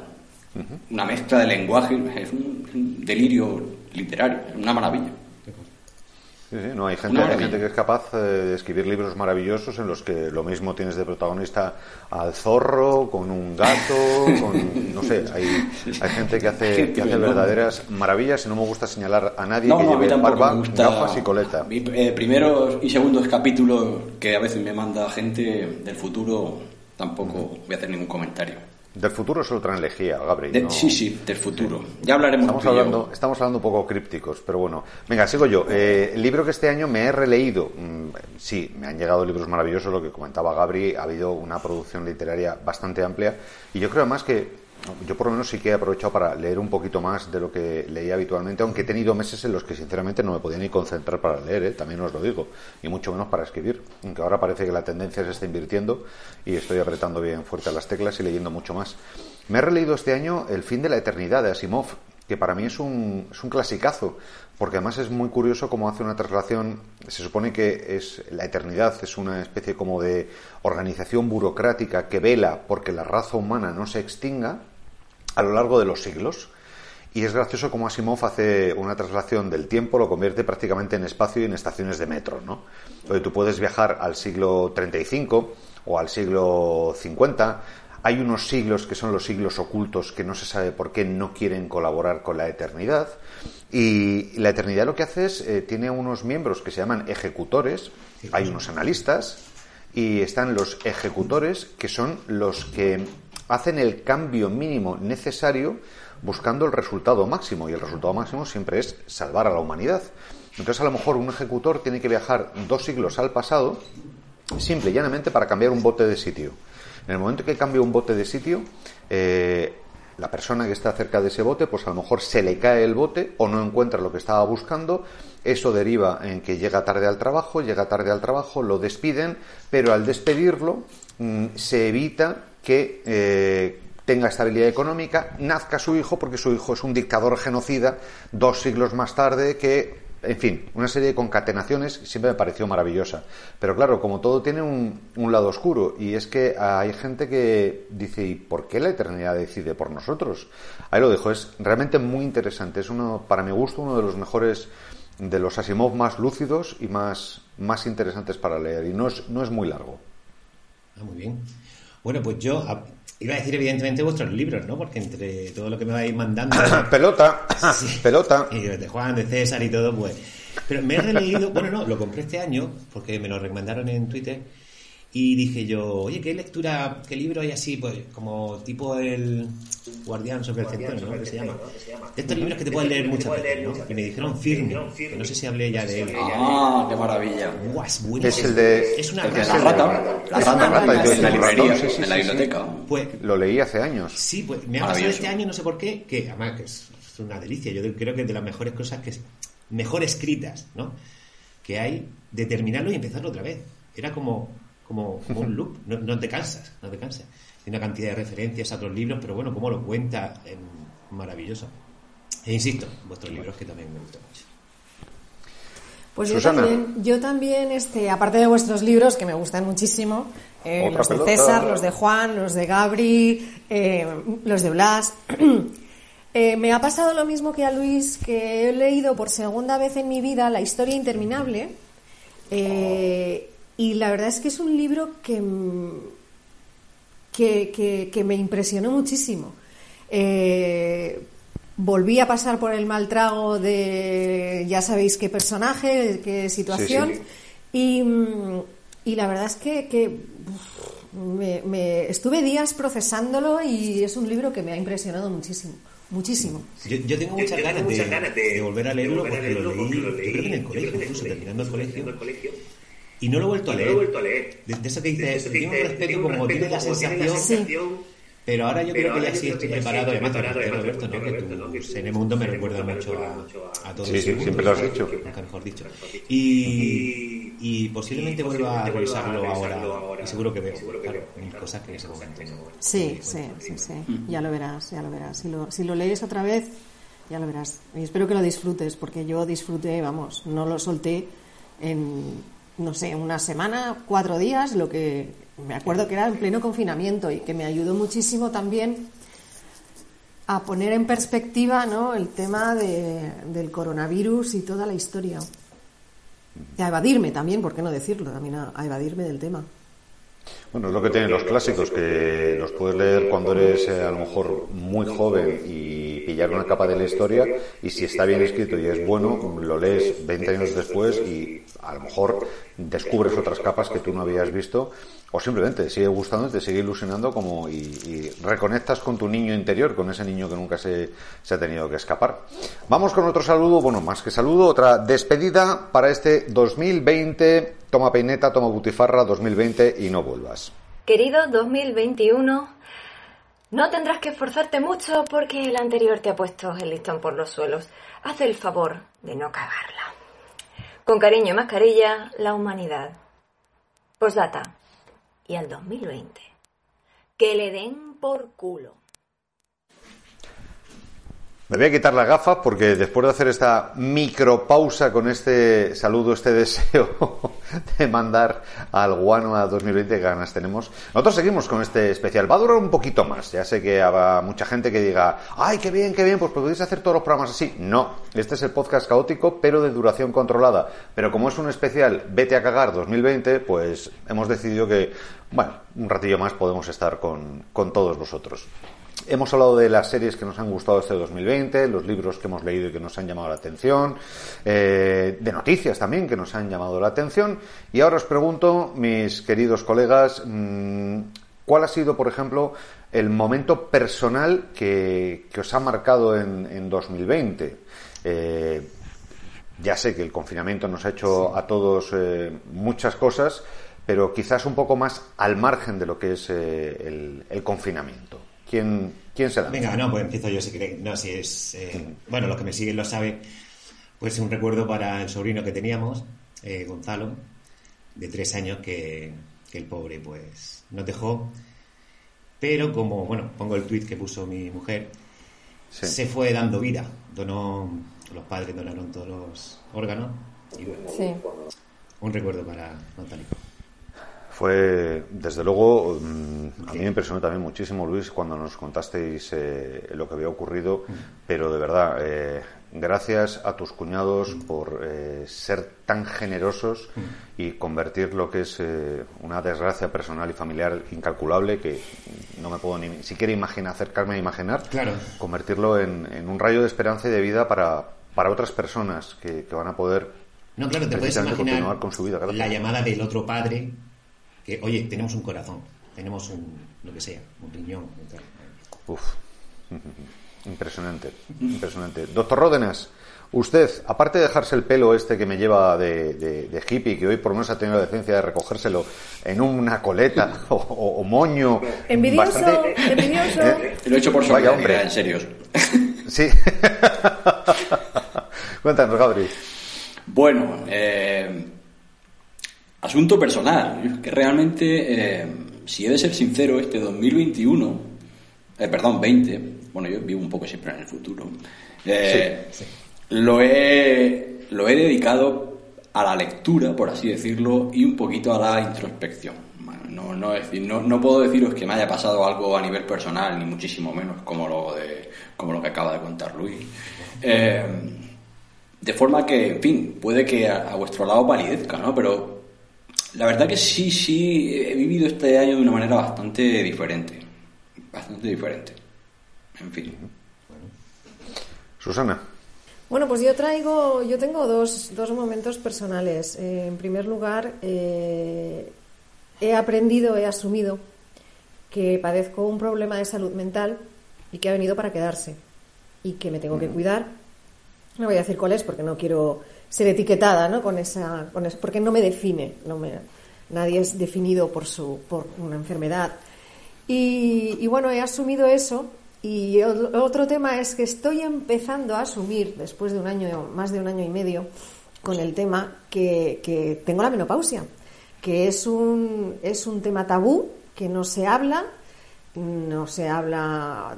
Una mezcla de lenguaje, es un, delirio literario, es una maravilla. Sí, sí, no, hay gente, hay gente que es capaz eh, de escribir libros maravillosos en los que lo mismo tienes de protagonista al zorro, con un gato, con, no sé, hay, hay gente que hace, que hace verdaderas maravillas y no me gusta señalar a nadie No, que no, lleve barba, gusta. gafas y coleta. Eh, primeros y segundos capítulos que a veces me manda gente del futuro, tampoco voy a hacer ningún comentario. Del futuro solo traen lejía, Gabriel. De- no- Sí, sí, del futuro. Ya hablaremos Estamos hablando, estamos hablando un poco crípticos, pero bueno. Venga, sigo yo. Eh, el libro que este año me he releído. mm, sí, me han llegado libros maravillosos, lo que comentaba Gabri. Ha habido una producción literaria bastante amplia. Y yo creo además que yo por lo menos sí que he aprovechado para leer un poquito más de lo que leía habitualmente, aunque he tenido meses en los que sinceramente no me podía ni concentrar para leer, ¿eh? también os lo digo, y mucho menos para escribir, aunque ahora parece que la tendencia se está invirtiendo y estoy apretando bien fuerte las teclas y leyendo mucho más. Me he releído este año El fin de la eternidad de Asimov, que para mí es un, es un clasicazo, porque además es muy curioso cómo hace una traslación, se supone que es la eternidad es una especie como de organización burocrática que vela porque la raza humana no se extinga a lo largo de los siglos. Y es gracioso cómo Asimov hace una traslación del tiempo, lo convierte prácticamente en espacio y en estaciones de metro, ¿no? Donde tú puedes viajar al siglo 35 o al siglo 50. Hay unos siglos que son los siglos ocultos que no se sabe por qué no quieren colaborar con la eternidad. Y la eternidad lo que hace es, eh, tiene unos miembros que se llaman ejecutores, hay unos analistas, y están los ejecutores, que son los que hacen el cambio mínimo necesario buscando el resultado máximo, y el resultado máximo siempre es salvar a la humanidad. Entonces, a lo mejor un ejecutor tiene que viajar dos siglos al pasado, simple y llanamente para cambiar un bote de sitio. En el momento que cambia un bote de sitio, eh, la persona que está cerca de ese bote, pues a lo mejor se le cae el bote o no encuentra lo que estaba buscando. Eso deriva en que llega tarde al trabajo, llega tarde al trabajo, lo despiden, pero al despedirlo mm, se evita que eh, tenga estabilidad económica, nazca su hijo, porque su hijo es un dictador genocida dos siglos más tarde que en fin, una serie de concatenaciones siempre me pareció maravillosa. Pero claro, como todo tiene un, lado oscuro, y es que hay gente que dice, ¿y por qué la eternidad decide por nosotros? Ahí lo dejo, es realmente muy interesante. Es uno, para mi gusto, uno de los mejores, de los Asimov más lúcidos y más, más interesantes para leer. Y no es, no es muy largo. Ah, muy bien. Bueno, pues yo a- iba a decir evidentemente vuestros libros, ¿no? Porque entre todo lo que me vais mandando... pelota, pelota. Y de Juan, de César y todo, pues... Pero me he releído... Bueno, no, lo compré este año porque me lo recomendaron en Twitter y dije yo, oye, ¿qué lectura, qué libro hay así, pues como tipo el Guardián sobre el Centeno, ¿no? Que se llama. De estos libros que te puedes leer muchas veces, ¿no? Y me dijeron Firme, que no sé si hablé ya de él. Ah, qué maravilla. Buah, es el de- Es una cosa- la rata. La rata rata, en la librería, ratón, sí, sí, en la biblioteca. Pues Lo leí hace años. Sí, pues me ha pasado este año, no sé por qué, que además que es, una delicia. Yo creo que es de las mejores cosas que mejor escritas, ¿no? Que hay de terminarlo y empezarlo otra vez. Era como, como, como un loop, no, no te cansas, no te cansas. Tiene una cantidad de referencias a otros libros, pero bueno, como lo cuenta, em, maravilloso. E insisto, vuestros libros que también me gustan mucho. Pues yo también, yo también, este, aparte de vuestros libros, que me gustan muchísimo, eh, los de. César, los de Juan, los de Gabri, eh, los de Blas, eh, me ha pasado lo mismo que a Luis, que he leído por segunda vez en mi vida La historia interminable, eh, y la verdad es que es un libro que, mm, que, que- que me impresionó muchísimo. Eh, volví a pasar por el mal trago de ya sabéis qué personaje, qué situación. Sí, Y, mm, y la verdad es que, que, uf, me, me- estuve días procesándolo y es un libro que me ha impresionado muchísimo. Muchísimo. Yo, yo tengo muchas, ganas, de, de volver a leerlo porque lo leí, yo creo que en el colegio, incluso terminando el colegio. Y no lo he vuelto a leer. De, de eso que dices, tiene un respeto como tiene la sensación. Pero ahora yo creo que ya sí estoy preparado, además Roberto, ¿no? que tu Sene Mundo me recuerda mucho a, a todo Sí, ese sí, mundo, siempre lo has dicho. Nunca mejor dicho. Y, y posiblemente vuelva a revisarlo ahora, y seguro que veo, claro, cosas que en ese momento no. Sí, sí, sí, sí. Ya lo verás, ya lo verás. Si lo, si lo lees otra vez, ya lo verás. Y espero que lo disfrutes, porque yo disfruté, vamos, no lo solté en, no sé, una semana, cuatro días, lo que me acuerdo que era en pleno confinamiento y que me ayudó muchísimo también a poner en perspectiva ¿no? el tema de- del coronavirus y toda la historia. Y a evadirme también, ¿por qué no decirlo? También a, a evadirme del tema. Bueno, es lo que tienen los clásicos, que los puedes leer cuando eres eh, a lo mejor muy joven y pillar una capa de la historia y si está bien escrito y es bueno, lo lees 20 años después y a lo mejor descubres otras capas que tú no habías visto o simplemente te sigue gustando, te sigue ilusionando como y, y reconectas con tu niño interior, con ese niño que nunca se, se ha tenido que escapar. Vamos con otro saludo, bueno, más que saludo, otra despedida para este 2020. Toma peineta, toma butifarra 2020 y no vuelvas. Querido 2021, no tendrás que esforzarte mucho porque el anterior te ha puesto el listón por los suelos. Haz el favor de no cagarla. Con cariño y mascarilla, la humanidad. Postdata. Y al 2020. Que le den por culo. Me voy a quitar las gafas porque después de hacer esta micropausa con este saludo, este deseo de mandar al guano a 2020 que ganas tenemos, nosotros seguimos con este especial. Va a durar un poquito más. Ya sé que habrá mucha gente que diga, ay, qué bien, qué bien, pues podéis hacer todos los programas así. No, este es el podcast caótico, pero de duración controlada. Pero como es un especial Vete a cagar 2020, pues hemos decidido que, bueno, un ratillo más podemos estar con, con todos vosotros. Hemos hablado de las series que nos han gustado este 2020, los libros que hemos leído y que nos han llamado la atención, eh, de noticias también que nos han llamado la atención. Y ahora os pregunto, mis queridos colegas, mmm, ¿cuál ha sido, por ejemplo, el momento personal que, que os ha marcado en, en 2020? Eh, ya sé que el confinamiento nos ha hecho sí. a todos eh, muchas cosas, pero quizás un poco más al margen de lo que es eh, el, el confinamiento. ¿Quién, quién se la Venga, no, pues empiezo yo si queréis. No, si es. Eh, bueno, los que me siguen lo saben. Pues un recuerdo para el sobrino que teníamos, eh, Gonzalo, de tres años, que, que, el pobre, pues, nos dejó. Pero como, bueno, pongo el tweet que puso mi mujer, sí. se fue dando vida. Donó, los padres donaron todos los órganos. Y bueno, sí. un recuerdo para Gonzalo fue, desde luego, mm, a mí me impresionó también muchísimo, Luis, cuando nos contasteis eh, lo que había ocurrido, pero de verdad, eh, gracias a tus cuñados por eh, ser tan generosos y convertir lo que es eh, una desgracia personal y familiar incalculable, que no me puedo ni siquiera imaginar, acercarme a imaginar, claro. convertirlo en, en, un rayo de esperanza y de vida para, para otras personas que, que van a poder no, claro, te puedes imaginar continuar con su vida. La llamada del otro padre que, oye, tenemos un corazón, tenemos un, lo que sea, un riñón. Uf, impresionante, impresionante. Doctor Ródenas, usted, aparte de dejarse el pelo este que me lleva de, de, de, hippie, que hoy por lo menos ha tenido la decencia de recogérselo en una coleta o, o, o moño. Envidioso, bastante... envidioso. ¿Eh? Lo he hecho por su Vaya hombre. en serio. Sí. Cuéntanos, Gabriel. Bueno, eh, asunto personal, que realmente, eh, si he de ser sincero, este 2021, eh, perdón, 20, bueno, yo vivo un poco siempre en el futuro, eh, sí, sí. Lo, he, lo he dedicado a la lectura, por así decirlo, y un poquito a la introspección. Bueno, no, no, decir, no, no puedo deciros que me haya pasado algo a nivel personal, ni muchísimo menos como lo, de, como lo que acaba de contar Luis. Eh, de forma que, en fin, puede que a, a vuestro lado validezca, ¿no? Pero la verdad que sí, sí, he vivido este año de una manera bastante diferente. Bastante diferente. En fin. Susana. Bueno, pues yo traigo, yo tengo dos, dos momentos personales. Eh, en primer lugar, eh, he aprendido, he asumido que padezco un problema de salud mental y que ha venido para quedarse y que me tengo que cuidar. No voy a decir cuál es porque no quiero ser etiquetada ¿no? con esa, con esa, porque no me define, no me, nadie es definido por, su, por una enfermedad. Y, y bueno, he asumido eso y otro tema es que estoy empezando a asumir, después de un año, más de un año y medio, con el tema que, que tengo la menopausia, que es un, es un tema tabú, que no se habla, no se habla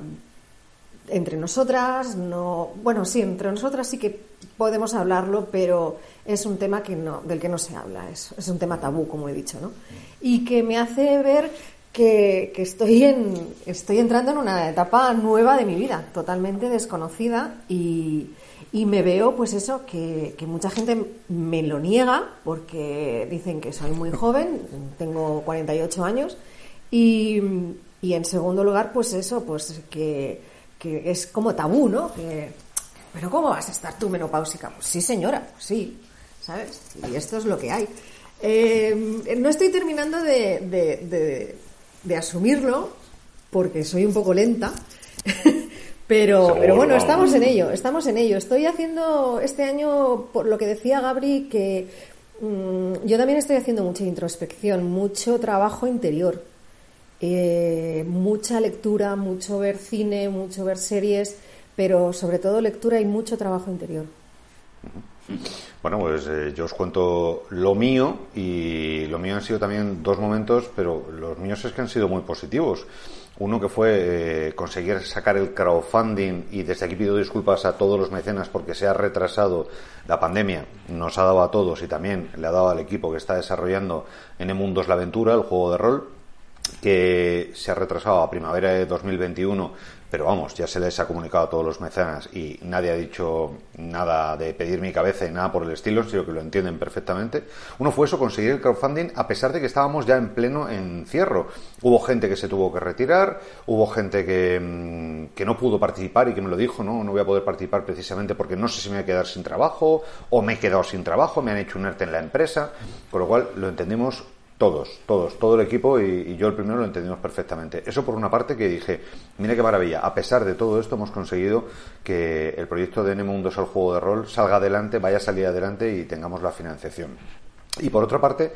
entre nosotras, no, bueno, sí, entre nosotras sí que podemos hablarlo, pero es un tema que no, del que no se habla, es, un tema tabú, como he dicho, ¿no? Y que me hace ver que, que, estoy, en, estoy entrando en una etapa nueva de mi vida, totalmente desconocida y, y me veo, pues eso, que, que, mucha gente me lo niega porque dicen que soy muy joven, tengo 48 años y, y en segundo lugar, pues eso, pues que, que es como tabú, ¿no? Pero ¿cómo vas a estar tú menopáusica? Pues sí, señora, pues sí, ¿sabes? Y esto es lo que hay. Eh, no estoy terminando de, de- de- de asumirlo porque soy un poco lenta. Pero, pero bueno, estamos en ello, estamos en ello. Estoy haciendo este año, por lo que decía Gabri, que mm, yo también estoy haciendo mucha introspección, mucho trabajo interior, eh, mucha lectura, mucho ver cine, mucho ver series, pero sobre todo lectura y mucho trabajo interior. Bueno, pues eh, yo os cuento lo mío y lo mío han sido también dos momentos, pero los míos es que han sido muy positivos. Uno que fue eh, conseguir sacar el crowdfunding y desde aquí pido disculpas a todos los mecenas porque se ha retrasado la pandemia, nos ha dado a todos y también le ha dado al equipo que está desarrollando N Mundos la Aventura, el juego de rol, que se ha retrasado a primavera de 2021, pero vamos, ya se les ha comunicado a todos los mecenas y nadie ha dicho nada de pedir mi cabeza y nada por el estilo, sino que lo entienden perfectamente. Uno fue eso, conseguir el crowdfunding a pesar de que estábamos ya en pleno encierro. Hubo gente que se tuvo que retirar, hubo gente que, mm, que no pudo participar y que me lo dijo, no, no voy a poder participar precisamente porque no sé si me voy a quedar sin trabajo o me he quedado sin trabajo, me han hecho un ERTE en la empresa, con lo cual lo entendimos todos, todos, todo el equipo y, yo el primero lo entendimos perfectamente. Eso por una parte que dije, mira qué maravilla, a pesar de todo esto hemos conseguido que el proyecto de N Mundos al juego de rol salga adelante, vaya a salir adelante y tengamos la financiación. Y por otra parte,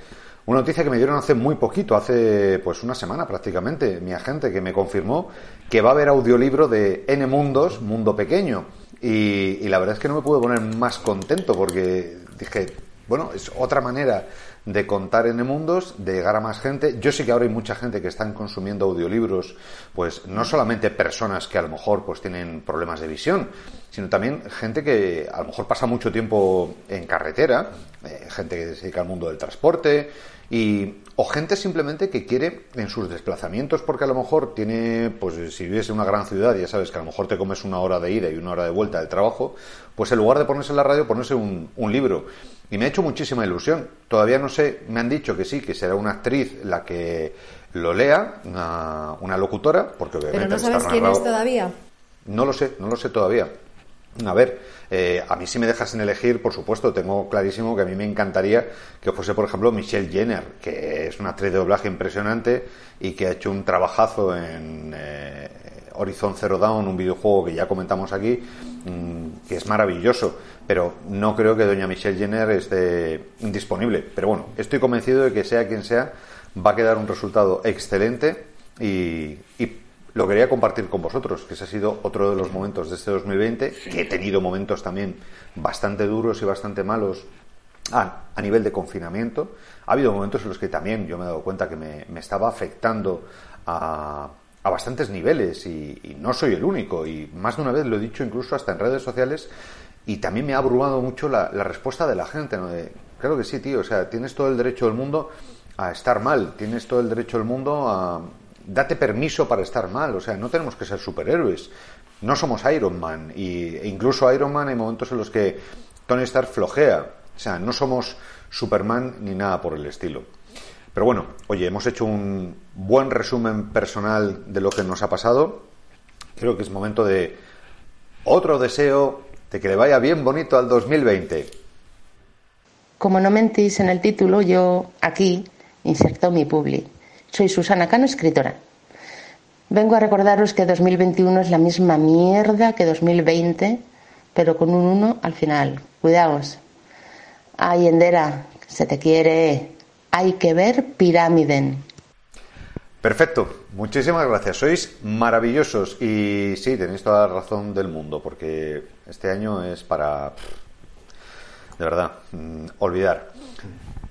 una noticia que me dieron hace muy poquito, hace pues una semana prácticamente, mi agente que me confirmó que va a haber audiolibro de N Mundos, Mundo Pequeño. Y, y la verdad es que no me pude poner más contento porque dije, bueno, es otra manera de contar en mundos, de llegar a más gente. Yo sé que ahora hay mucha gente que están consumiendo audiolibros, pues no solamente personas que a lo mejor pues tienen problemas de visión, sino también gente que a lo mejor pasa mucho tiempo en carretera, eh, gente que se dedica al mundo del transporte y o gente simplemente que quiere en sus desplazamientos porque a lo mejor tiene pues si vives en una gran ciudad ya sabes que a lo mejor te comes una hora de ida y una hora de vuelta del trabajo pues en lugar de ponerse en la radio ponerse un, un libro y me ha hecho muchísima ilusión todavía no sé me han dicho que sí que será una actriz la que lo lea una, una locutora porque obviamente Pero no sabes quién narrado- es todavía. no lo sé, no lo sé todavía. A ver, eh, a mí si me dejas en elegir, por supuesto, tengo clarísimo que a mí me encantaría que fuese, por ejemplo, Michelle Jenner, que es una actriz de doblaje impresionante y que ha hecho un trabajazo en eh, Horizon Zero Dawn, un videojuego que ya comentamos aquí, mm, que es maravilloso. Pero no creo que doña Michelle Jenner esté disponible. Pero bueno, estoy convencido de que sea quien sea, va a quedar un resultado excelente y, y lo quería compartir con vosotros, que ese ha sido otro de los momentos de este 2020, que he tenido momentos también bastante duros y bastante malos a, a nivel de confinamiento. Ha habido momentos en los que también yo me he dado cuenta que me, me estaba afectando a, a bastantes niveles y, y no soy el único. Y más de una vez lo he dicho incluso hasta en redes sociales y también me ha abrumado mucho la, la respuesta de la gente. ¿no? De, claro que sí, tío, o sea, tienes todo el derecho del mundo a estar mal, tienes todo el derecho del mundo a... Date permiso para estar mal, o sea, no tenemos que ser superhéroes. No somos Iron Man, y, e incluso Iron Man hay momentos en los que Tony Stark flojea. O sea, no somos Superman ni nada por el estilo. Pero bueno, oye, hemos hecho un buen resumen personal de lo que nos ha pasado. Creo que es momento de otro deseo de que le vaya bien bonito al 2020. Como no mentís en el título, yo aquí inserto mi publi. Soy Susana Cano, escritora. Vengo a recordaros que 2021 es la misma mierda que 2020, pero con un 1 al final. Cuidaos. Ay, Endera, se te quiere. Hay que ver Pirámiden. Perfecto, muchísimas gracias. Sois maravillosos y sí, tenéis toda la razón del mundo, porque este año es para, de verdad, mm, olvidar.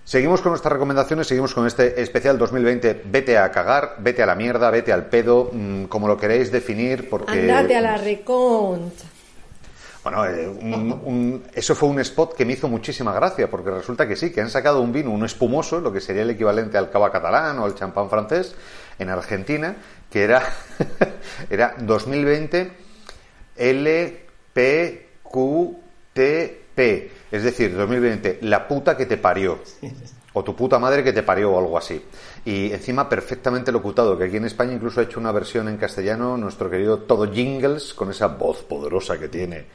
Seguimos con nuestras recomendaciones, seguimos con este especial 2020. Vete a cagar, vete a la mierda, vete al pedo, mm, como lo queréis definir, porque... Andate a la reconcha. Bueno, eh, un- un- eso fue un spot que me hizo muchísima gracia, porque resulta que sí, que han sacado un vino, un espumoso, lo que sería el equivalente al cava catalán o al champán francés, en Argentina, que era, era 2020 LPQT P, es decir, 2020, la puta que te parió. O tu puta madre que te parió o algo así. Y encima perfectamente locutado, que aquí en España incluso ha hecho una versión en castellano nuestro querido Todo Jingles, con esa voz poderosa que tiene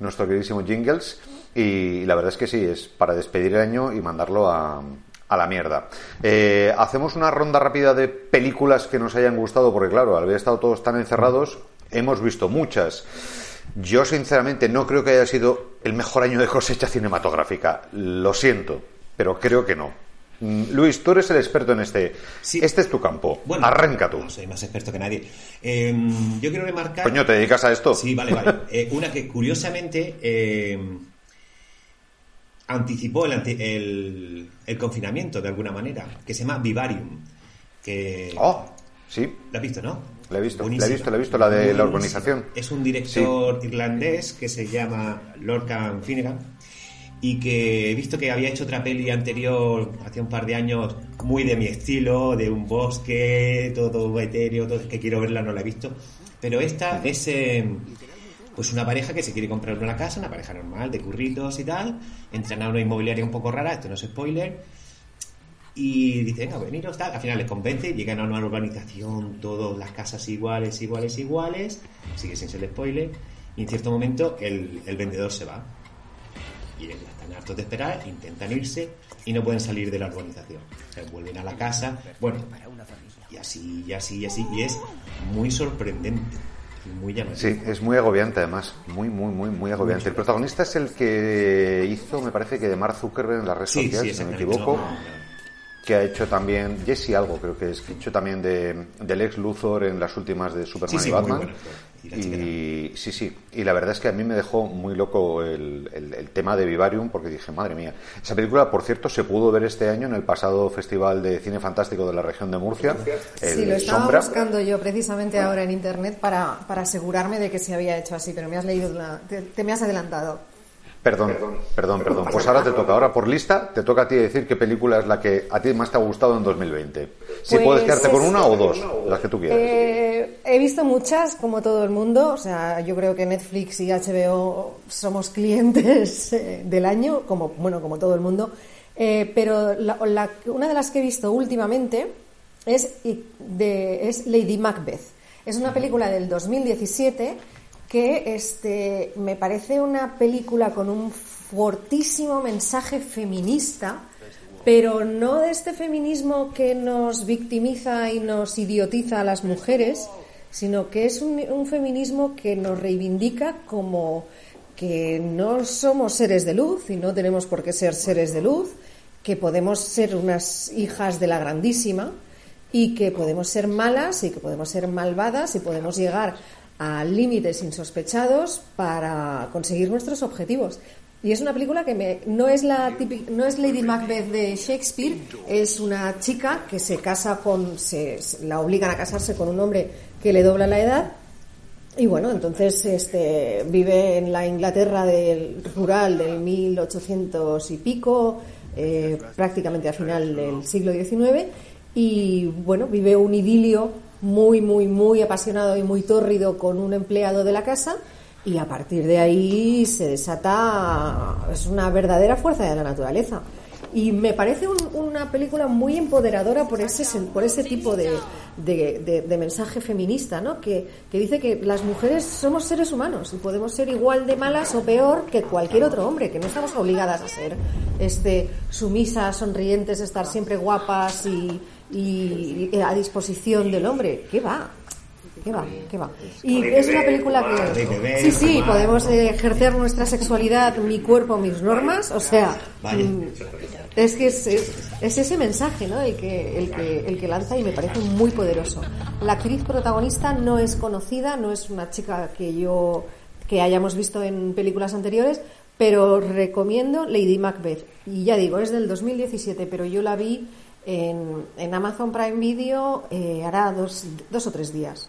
nuestro queridísimo Jingles. Y la verdad es que sí, es para despedir el año y mandarlo a, la mierda. Eh, hacemos una ronda rápida de películas que nos hayan gustado, porque claro, al haber estado todos tan encerrados, hemos visto muchas. Yo sinceramente no creo que haya sido el mejor año de cosecha cinematográfica. Lo siento, pero creo que no. Mm, Luis, tú eres el experto en este. Este es tu campo. Bueno, Arranca tú. No soy más experto que nadie. Eh, yo quiero remarcar. Coño, ¿te dedicas a esto? Sí, vale, vale. Eh, una que curiosamente eh, anticipó el, el- el confinamiento de alguna manera, que se llama Vivarium. Que... Oh, sí. ¿La has visto, no? La he visto, la he visto, la he visto, la de la urbanización. Es un director irlandés que se llama Lorcan Finnegan y que he visto que había hecho otra peli anterior, hace un par de años, muy de mi estilo, de un bosque, todo etéreo, todo, que quiero verla, no la he visto. Pero esta es eh, pues una pareja que se quiere comprar una casa, una pareja normal, de curritos y tal, entran a una inmobiliaria un poco rara, esto no es spoiler, y dicen, venga, veniros, tal. Al final les convence, llegan a una urbanización, todas las casas iguales, iguales, iguales. Sigue sin ser spoiler. Y en cierto momento el, el vendedor se va. Y están hartos de esperar, intentan irse y no pueden salir de la urbanización. O sea, vuelven a la casa. Bueno, y así, y así, y así. Y es muy sorprendente. Y muy llamativo. Sí, es muy agobiante además, muy, muy, muy, muy agobiante. El protagonista es el que hizo, me parece que de Mark Zuckerberg en la red Sí, social, sí, si no me equivoco, No, no, que ha hecho también, Jesse algo creo que es, que ha hecho también de, del ex Luthor en las últimas de Superman Sí, sí, y Batman. Y la chica Y sí, sí, y la verdad es que a mí me dejó muy loco el, el- el tema de Vivarium porque dije, madre mía, esa película, por cierto, se pudo ver este año en el pasado Festival de Cine Fantástico de la región de Murcia, el Sí, lo estaba Sombra. buscando yo precisamente ahora en internet para, para asegurarme de que se había hecho así, pero me has leído, la- te, te me has adelantado. Perdón, perdón, perdón. Pues ahora te toca. Ahora por lista te toca a ti decir qué película es la que a ti más te ha gustado en 2020. Si Pues puedes quedarte con una o dos, las que tú quieras. Eh, he visto muchas, como todo el mundo. O sea, yo creo que Netflix y HBO somos clientes eh, del año, como bueno, como todo el mundo. Eh, pero la- la- una de las que he visto últimamente es, y- de, es Lady Macbeth. Es una película del 2017 que este, me parece una película con un fortísimo mensaje feminista pero no de este feminismo que nos victimiza y nos idiotiza a las mujeres, sino que es un, un feminismo que nos reivindica como que no somos seres de luz y no tenemos por qué ser seres de luz, que podemos ser unas hijas de la grandísima y que podemos ser malas y que podemos ser malvadas y podemos llegar a límites insospechados para conseguir nuestros objetivos. Y es una película que me- no, es la típica- no es Lady Macbeth de Shakespeare, es una chica que se casa con, se, la obligan a casarse con un hombre que le dobla la edad y bueno, entonces este, vive en la Inglaterra del rural del 1800 y pico, eh, prácticamente a final del siglo XIX, y bueno, vive un idilio muy, muy, muy apasionado y muy tórrido con un empleado de la casa, y a partir de ahí se desata, es una verdadera fuerza de la naturaleza. Y me parece un- una película muy empoderadora por ese, por ese tipo de, de- de- de mensaje feminista, ¿no? Que, que dice que las mujeres somos seres humanos y podemos ser igual de malas o peor que cualquier otro hombre, que no estamos obligadas a ser este, sumisas, sonrientes, estar siempre guapas y, y- y a disposición del hombre. ¿Qué va? ¿Qué va? ¿Qué va? Y es una película que... Sí, sí, podemos eh, ejercer nuestra sexualidad, mi cuerpo, mis normas, o sea... Mm, es que es, es- es ese mensaje ¿no? el, que, el, que, el que lanza y me parece muy poderoso. La actriz protagonista no es conocida, no es una chica que yo que hayamos visto en películas anteriores, pero recomiendo Lady Macbeth. Y ya digo, es del 2017, pero yo la vi en, en Amazon Prime Video eh, hará dos, dos o tres días.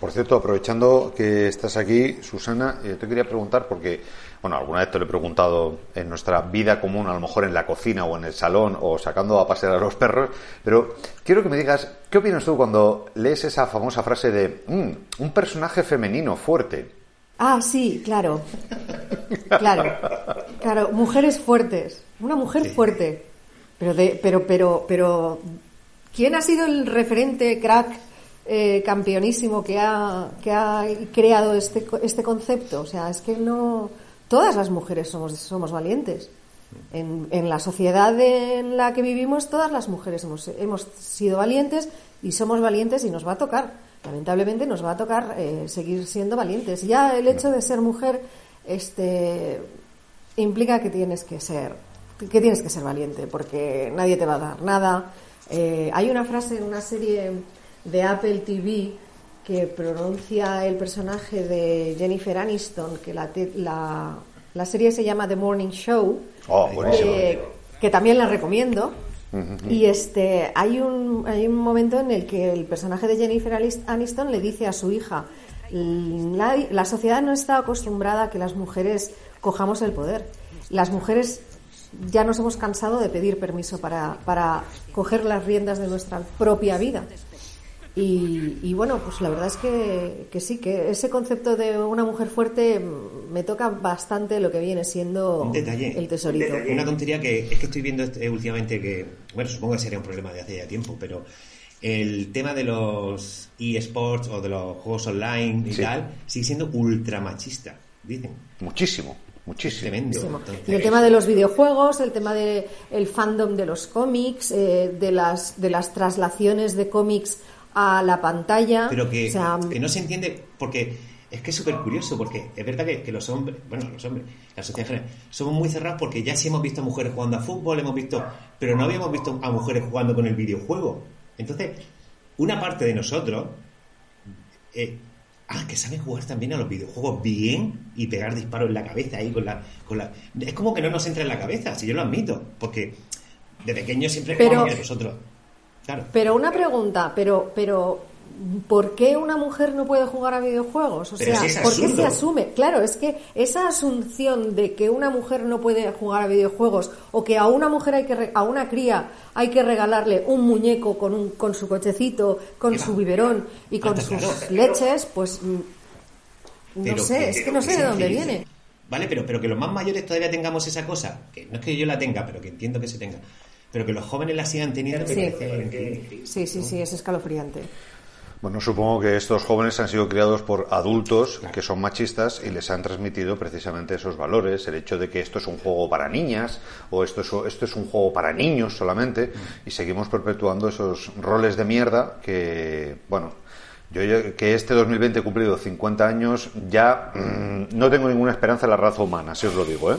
Por cierto, aprovechando que estás aquí, Susana, eh, te quería preguntar porque, bueno, alguna vez te lo he preguntado en nuestra vida común, a lo mejor en la cocina o en el salón o sacando a pasear a los perros, pero quiero que me digas, ¿qué opinas tú cuando lees esa famosa frase de "Mm, un personaje femenino fuerte? Ah, sí, claro. Claro. Claro, mujeres fuertes. Una mujer fuerte. Pero de, pero, pero, pero, ¿quién ha sido el referente crack eh, campeonísimo que ha, que ha creado este, este concepto? O sea, es que no. Todas las mujeres somos, somos valientes. En, en la sociedad en la que vivimos, todas las mujeres hemos, hemos sido valientes y somos valientes y nos va a tocar. Lamentablemente nos va a tocar eh, seguir siendo valientes. Ya el hecho de ser mujer este, implica que tienes que ser que tienes que ser valiente porque nadie te va a dar nada. Eh, hay una frase en una serie de Apple TV que pronuncia el personaje de Jennifer Aniston, que la, la, la serie se llama The Morning Show, Oh, eh, que también la recomiendo. Y este hay un, hay un momento en el que el personaje de Jennifer Aniston le dice a su hija, la, la sociedad no está acostumbrada a que las mujeres cojamos el poder. Las mujeres ya nos hemos cansado de pedir permiso para, para coger las riendas de nuestra propia vida. Y, y bueno, pues la verdad es que, que sí, que ese concepto de una mujer fuerte me toca bastante lo que viene siendo Un detalle. el tesorito. Una tontería que es que estoy viendo este- últimamente que, bueno, supongo que sería un problema de hace ya tiempo, pero el tema de los eSports o de los juegos online y Sí. tal sigue siendo ultra machista, dicen. Muchísimo, muchísimo. Tremendo. Muchísimo. Entonces, Y el tema de los videojuegos, el tema del fandom de los cómics, eh, de, las, de las traslaciones de cómics a la pantalla. Pero que, o sea, que no se entiende porque es que es súper curioso, porque es verdad que, que los hombres, bueno, los hombres, la sociedad en general, somos muy cerrados porque ya sí hemos visto a mujeres jugando a fútbol, hemos visto, pero no habíamos visto a mujeres jugando con el videojuego. Entonces, una parte de nosotros, eh, ah, que sabe jugar también a los videojuegos bien y pegar disparos en la cabeza ahí con la, con la... Es como que no nos entra en la cabeza, si yo lo admito, porque de pequeños siempre Pero- jugamos que nosotros. Claro. Pero una pregunta, pero, pero ¿por qué una mujer no puede jugar a videojuegos? O Pero sea, si ¿por qué se asume? Claro, es que esa asunción de que una mujer no puede jugar a videojuegos o que a una mujer hay que re- a una cría hay que regalarle un muñeco con un con su cochecito, con su biberón y con sus claro. leches, pues mm, no sé, que- es que no que sé de dónde viene. Vale, pero, pero que los más mayores todavía tengamos esa cosa, que no es que yo la tenga, pero que entiendo que se tenga, pero que los jóvenes la sigan teniendo, Sí. increíble. Sí, sí, sí, es escalofriante. Bueno, supongo que estos jóvenes han sido criados por adultos que son machistas y les han transmitido precisamente esos valores, el hecho de que esto es un juego para niñas o esto es, esto es un juego para niños solamente y seguimos perpetuando esos roles de mierda que, bueno, yo que este 2020 he cumplido 50 años ya mm, no tengo ninguna esperanza en la raza humana, si os lo digo, ¿eh?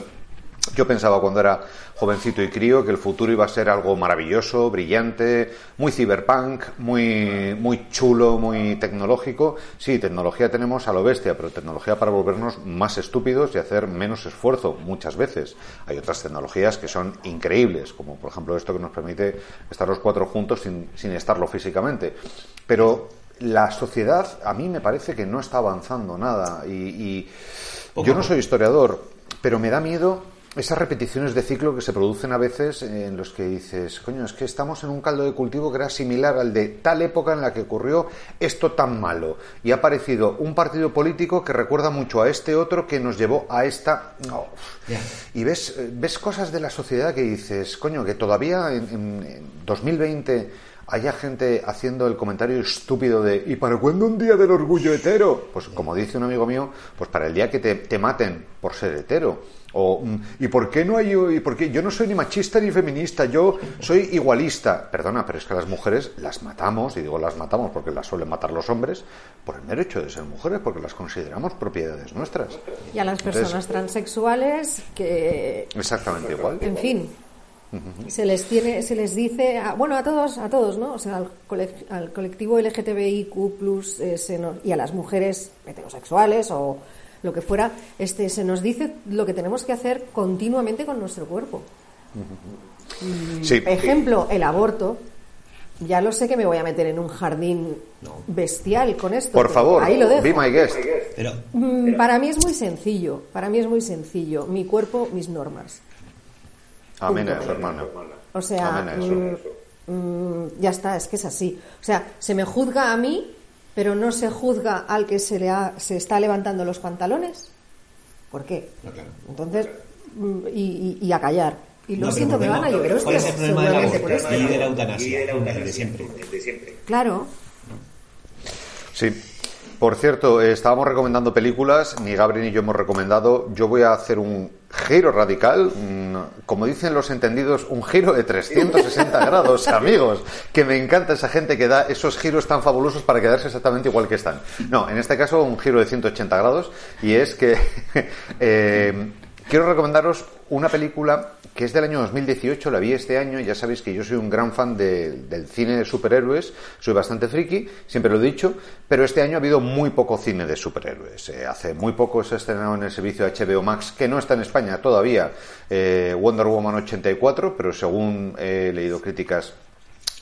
Yo pensaba cuando era jovencito y crío que el futuro iba a ser algo maravilloso, brillante, muy cyberpunk, muy, muy chulo, muy tecnológico. Sí, tecnología tenemos a lo bestia, pero tecnología para volvernos más estúpidos y hacer menos esfuerzo muchas veces. Hay otras tecnologías que son increíbles, como por ejemplo esto que nos permite estar los cuatro juntos sin, sin estarlo físicamente. Pero la sociedad a mí me parece que no está avanzando nada y, yo no soy historiador, pero me da miedo esas repeticiones de ciclo que se producen a veces en los que dices, coño, es que estamos en un caldo de cultivo que era similar al de tal época en la que ocurrió esto tan malo. Y ha aparecido un partido político que recuerda mucho a este otro que nos llevó a esta... Y ves, ves cosas de la sociedad que dices, coño, que todavía en, en- en 2020 haya gente haciendo el comentario estúpido de ¿y para cuándo un día del orgullo hetero? Pues como dice un amigo mío, pues para el día que te, te maten por ser hetero. O, mm, ¿y por qué no hay, y por qué? Yo no soy ni machista ni feminista, yo soy igualista. Perdona, pero es que a las mujeres las matamos, y digo las matamos porque las suelen matar los hombres, por el mero hecho de ser mujeres, porque las consideramos propiedades nuestras. Y a las Entonces- personas transexuales que Exactamente igual. En fin, se les tiene, se les dice, a- bueno, a todos, a todos, ¿no? O sea, al, colec- al colectivo LGTBIQ+, eh, se nos- y a las mujeres heterosexuales o lo que fuera, este, se nos dice lo que tenemos que hacer continuamente con nuestro cuerpo. Sí. Ejemplo, el aborto. Ya lo sé que me voy a meter en un jardín bestial con esto. Por favor, ahí lo dejo. be my guest. Pero, Mm, Para mí es muy sencillo, para mí es muy sencillo. Mi cuerpo, mis normas. Amén a eso, hermano. O sea, Amén a eso. mm, mm, ya está, es que es así. O sea, se me juzga a mí, pero no se juzga al que se le ha- se está levantando los pantalones. ¿Por qué? No, claro. Entonces, mm, y, y- y a callar. Y lo No, siento, me van a llover ¿Cuál es el problema del seguramente aborto? Y de la eutanasia, desde siempre. Claro. Sí. Por cierto, eh, estábamos recomendando películas, ni Gabriel ni yo hemos recomendado. Yo voy a hacer un giro radical, como dicen los entendidos, un giro de 360 grados, amigos. Que me encanta esa gente que da esos giros tan fabulosos para quedarse exactamente igual que están. No, en este caso un giro de 180 grados y es que eh, quiero recomendaros una película que es del año 2018, la vi este año, ya sabéis que yo soy un gran fan de- del cine de superhéroes, soy bastante friki, siempre lo he dicho, pero este año ha habido muy poco cine de superhéroes. Eh, hace muy poco se ha estrenado en el servicio HBO Max, que no está en España todavía, eh, Wonder Woman 84, pero según he leído críticas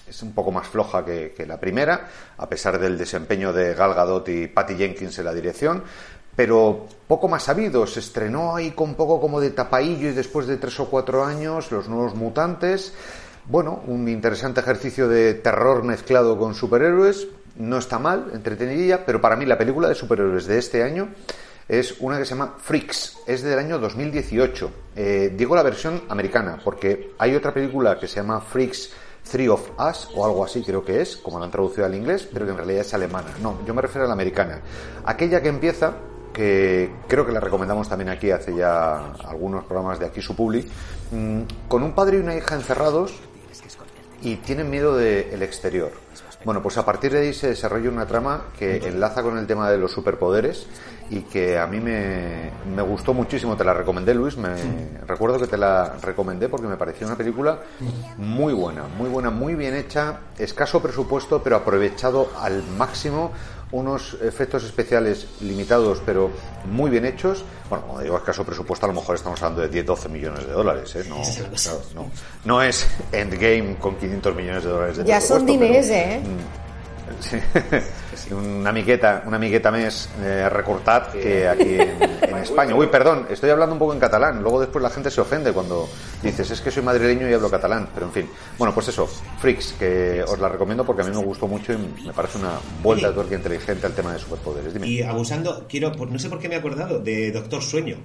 es un poco más floja que, que la primera, a pesar del desempeño de Gal Gadot y Patty Jenkins en la dirección, pero poco más sabido. Se estrenó ahí con poco como de tapaillo y después de tres o cuatro años, Los Nuevos Mutantes. Bueno, un interesante ejercicio de terror mezclado con superhéroes. No está mal, entretenidilla, pero para mí la película de superhéroes de este año es una que se llama Freaks, es del año 2018. Eh, digo la versión americana, porque hay otra película que se llama Freaks Three of Us, o algo así creo que es, como la han traducido al inglés, pero que en realidad es alemana. No, yo me refiero a la americana. Aquella que empieza, que creo que la recomendamos también aquí hace ya algunos programas de aquí su publi, mm, con un padre y una hija encerrados y tienen miedo del exterior. Bueno, pues a partir de ahí se desarrolla una trama que enlaza con el tema de los superpoderes y que a mí me, me gustó muchísimo. Te la recomendé, Luis. Me, recuerdo que te la recomendé porque me pareció una película muy buena, muy buena, muy bien hecha, escaso presupuesto, pero aprovechado al máximo. Unos efectos especiales limitados, pero muy bien hechos. Bueno, como digo, escaso presupuesto, a lo mejor estamos hablando de 10-12 millones de dólares. ¿eh? No, claro, no, no es Endgame con 500 millones de dólares de Ya son diners, ¿eh? Sí. una amigueta, una amigueta més eh, recortat que aquí en, en España. Uy, perdón, estoy hablando un poco en catalán. Luego después la gente se ofende cuando dices es que soy madrileño y hablo catalán. Pero en fin. Bueno, pues eso, Freaks, que os la recomiendo porque a mí me gustó mucho y me parece una vuelta de tuerca inteligente al tema de superpoderes. Dime. Y abusando, quiero, no sé por qué me he acordado de Doctor Sueño.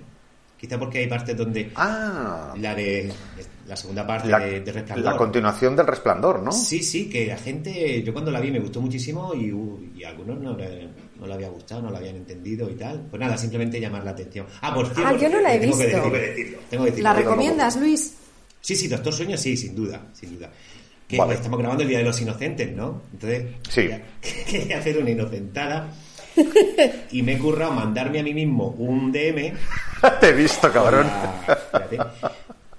Quizá porque hay partes donde. Ah, La de. La segunda parte la, de, de Resplandor. la continuación del resplandor, ¿no? Sí, sí, que la gente, yo cuando la vi me gustó muchísimo y, uh, y a algunos no le, no le había gustado, no la habían entendido y tal. Pues nada, simplemente llamar la atención. Ah, por cierto, Ah, yo no la he tengo que visto. decirlo, tengo que decirlo, tengo que decirlo. ¿La recomiendas, Luis? Sí, sí, Doctor Sueño, sí, sin duda, sin duda. Que Vale. estamos grabando el Día de los Inocentes, ¿no? Entonces, Sí. quería hacer una inocentada y me he currado mandarme a mí mismo un DM Te he visto, cabrón. con, la- espérate,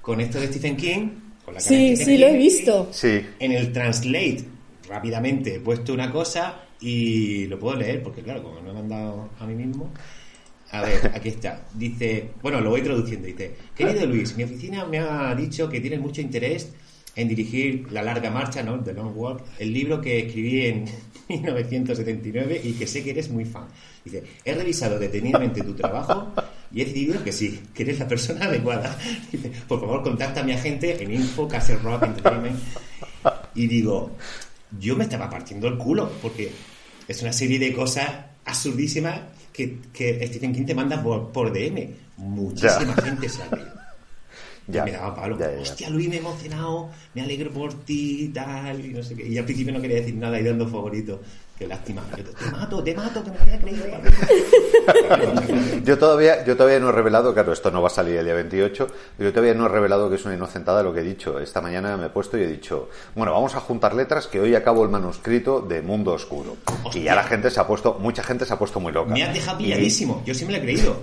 con esto de Stephen King. Con la cara de Sí, Stephen sí, lo he visto. Sí. En el translate, rápidamente he puesto una cosa y lo puedo leer, porque claro, como no he mandado a mí mismo. A ver, aquí está. Dice, bueno, lo voy traduciendo. Dice, querido Luis, mi oficina me ha dicho que tienes mucho interés en dirigir La Larga Marcha, ¿no? The Long Walk, el libro que escribí en 1979 y que sé que eres muy fan. Dice, he revisado detenidamente tu trabajo y he decidido que sí, que eres la persona adecuada. Dice, por favor, contacta a mi agente en Info Rock Entertainment. Y digo, yo me estaba partiendo el culo, porque es una serie de cosas absurdísimas que, que Stephen King te manda por, por DM. Muchísima gente se ha leído. Ya. Y me daba palo. Ya, ya, ya. Hostia, Luis, me he emocionado, me alegro por ti, tal, y no sé qué. Y al principio no quería decir nada y dando favorito. Qué lástima. Yo te, te mato, te mato, que me había creído. Yo todavía, yo todavía no he revelado, claro, esto no va a salir el día 28, pero yo todavía no he revelado que es una inocentada lo que he dicho. Esta mañana me he puesto y he dicho, bueno, vamos a juntar letras que hoy acabo el manuscrito de Mundo Oscuro. Y ya la gente se ha puesto, mucha gente se ha puesto muy loca. Me has dejado Y- pilladísimo. Yo sí me lo he creído.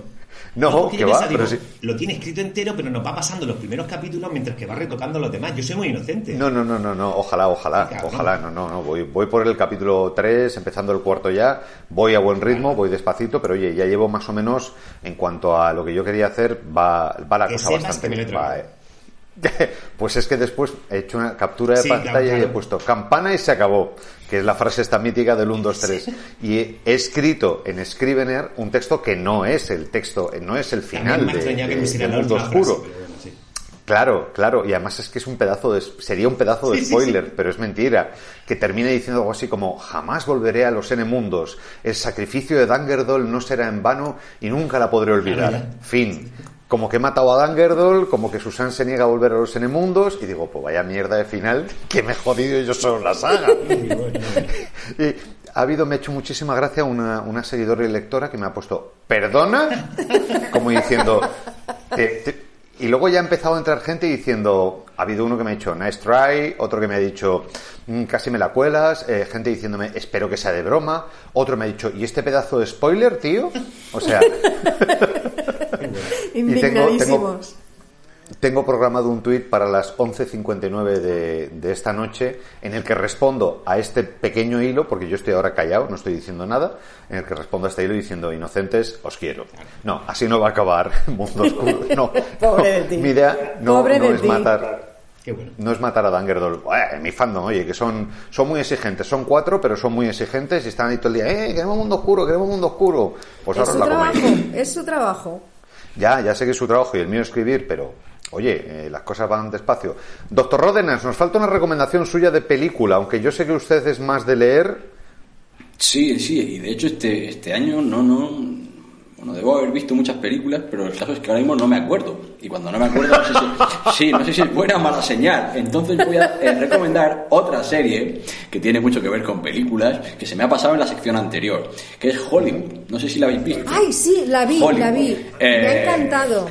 No, que va, pero sí. Lo tiene escrito entero, pero nos va pasando los primeros capítulos mientras que va retocando los demás. Yo soy muy inocente. No, no, no, no, no, ojalá, ojalá, Claro, ojalá, no, no, no, voy, voy por el capítulo 3, empezando el cuarto ya, voy a buen ritmo, voy despacito, pero oye, ya llevo más o menos, en cuanto a lo que yo quería hacer, va, va la Que cosa bastante bien. Pues es que después he hecho una captura de Sí, pantalla claro, y he puesto campana y se acabó, que es la frase esta mítica del 1, 2, 3. Y he escrito en Scrivener un texto que no es el texto, no es el final me de, que Mundo Oscuro. frase, pero bueno, sí. Claro, claro, y además es que es un pedazo de, sería un pedazo de spoiler, pero es mentira, que termina diciendo algo así como jamás volveré a los N mundos, el sacrificio de Dangerdol no será en vano y nunca la podré olvidar. Fin. Como que he matado a Dangerdol, como que Susan se niega a volver a los N mundos, y digo, pues vaya mierda de final, que me he jodido yo solo la saga. y ha habido, me ha hecho muchísima gracia una, una seguidora y lectora que me ha puesto, ¿perdona? Como diciendo, te- te- y luego ya ha empezado a entrar gente diciendo, ha habido uno que me ha dicho, nice try, otro que me ha dicho, "Mm, casi me la cuelas, eh, gente diciéndome, espero que sea de broma, otro me ha dicho, ¿y este pedazo de spoiler, tío? O sea, Indignadísimos. tengo programado un tuit para las 11.59 de, de esta noche en el que respondo a este pequeño hilo, porque yo estoy ahora callado, no estoy diciendo nada, en el que respondo a este hilo diciendo, inocentes, os quiero. No, así no va a acabar Mundo Oscuro. No, Pobre de no, ti. mi idea no, Pobre no de es ti. matar... Qué bueno. No es matar a Dangerdol. Mi fandom, oye, que son, son muy exigentes. Son cuatro, pero son muy exigentes y están ahí todo el día. ¡Eh, queremos mundo oscuro, queremos mundo oscuro! Pues Es su la trabajo, coméis. es su trabajo. Ya, ya sé que es su trabajo y el mío escribir, pero oye, eh, las cosas van despacio. Doctor Ródenas, nos falta una recomendación suya de película, aunque yo sé que usted es más de leer. Sí, sí, y de hecho este, este año no, no. Bueno, debo haber visto muchas películas, pero el caso es que ahora mismo no me acuerdo. Y cuando no me acuerdo, no sé si, sí, no sé si es buena o mala señal. Entonces voy a eh, recomendar otra serie que tiene mucho que ver con películas, que se me ha pasado en la sección anterior, que es Hollywood. No sé si la habéis visto. Ay, sí, la vi, Hollywood. la vi. Me Eh, ha encantado.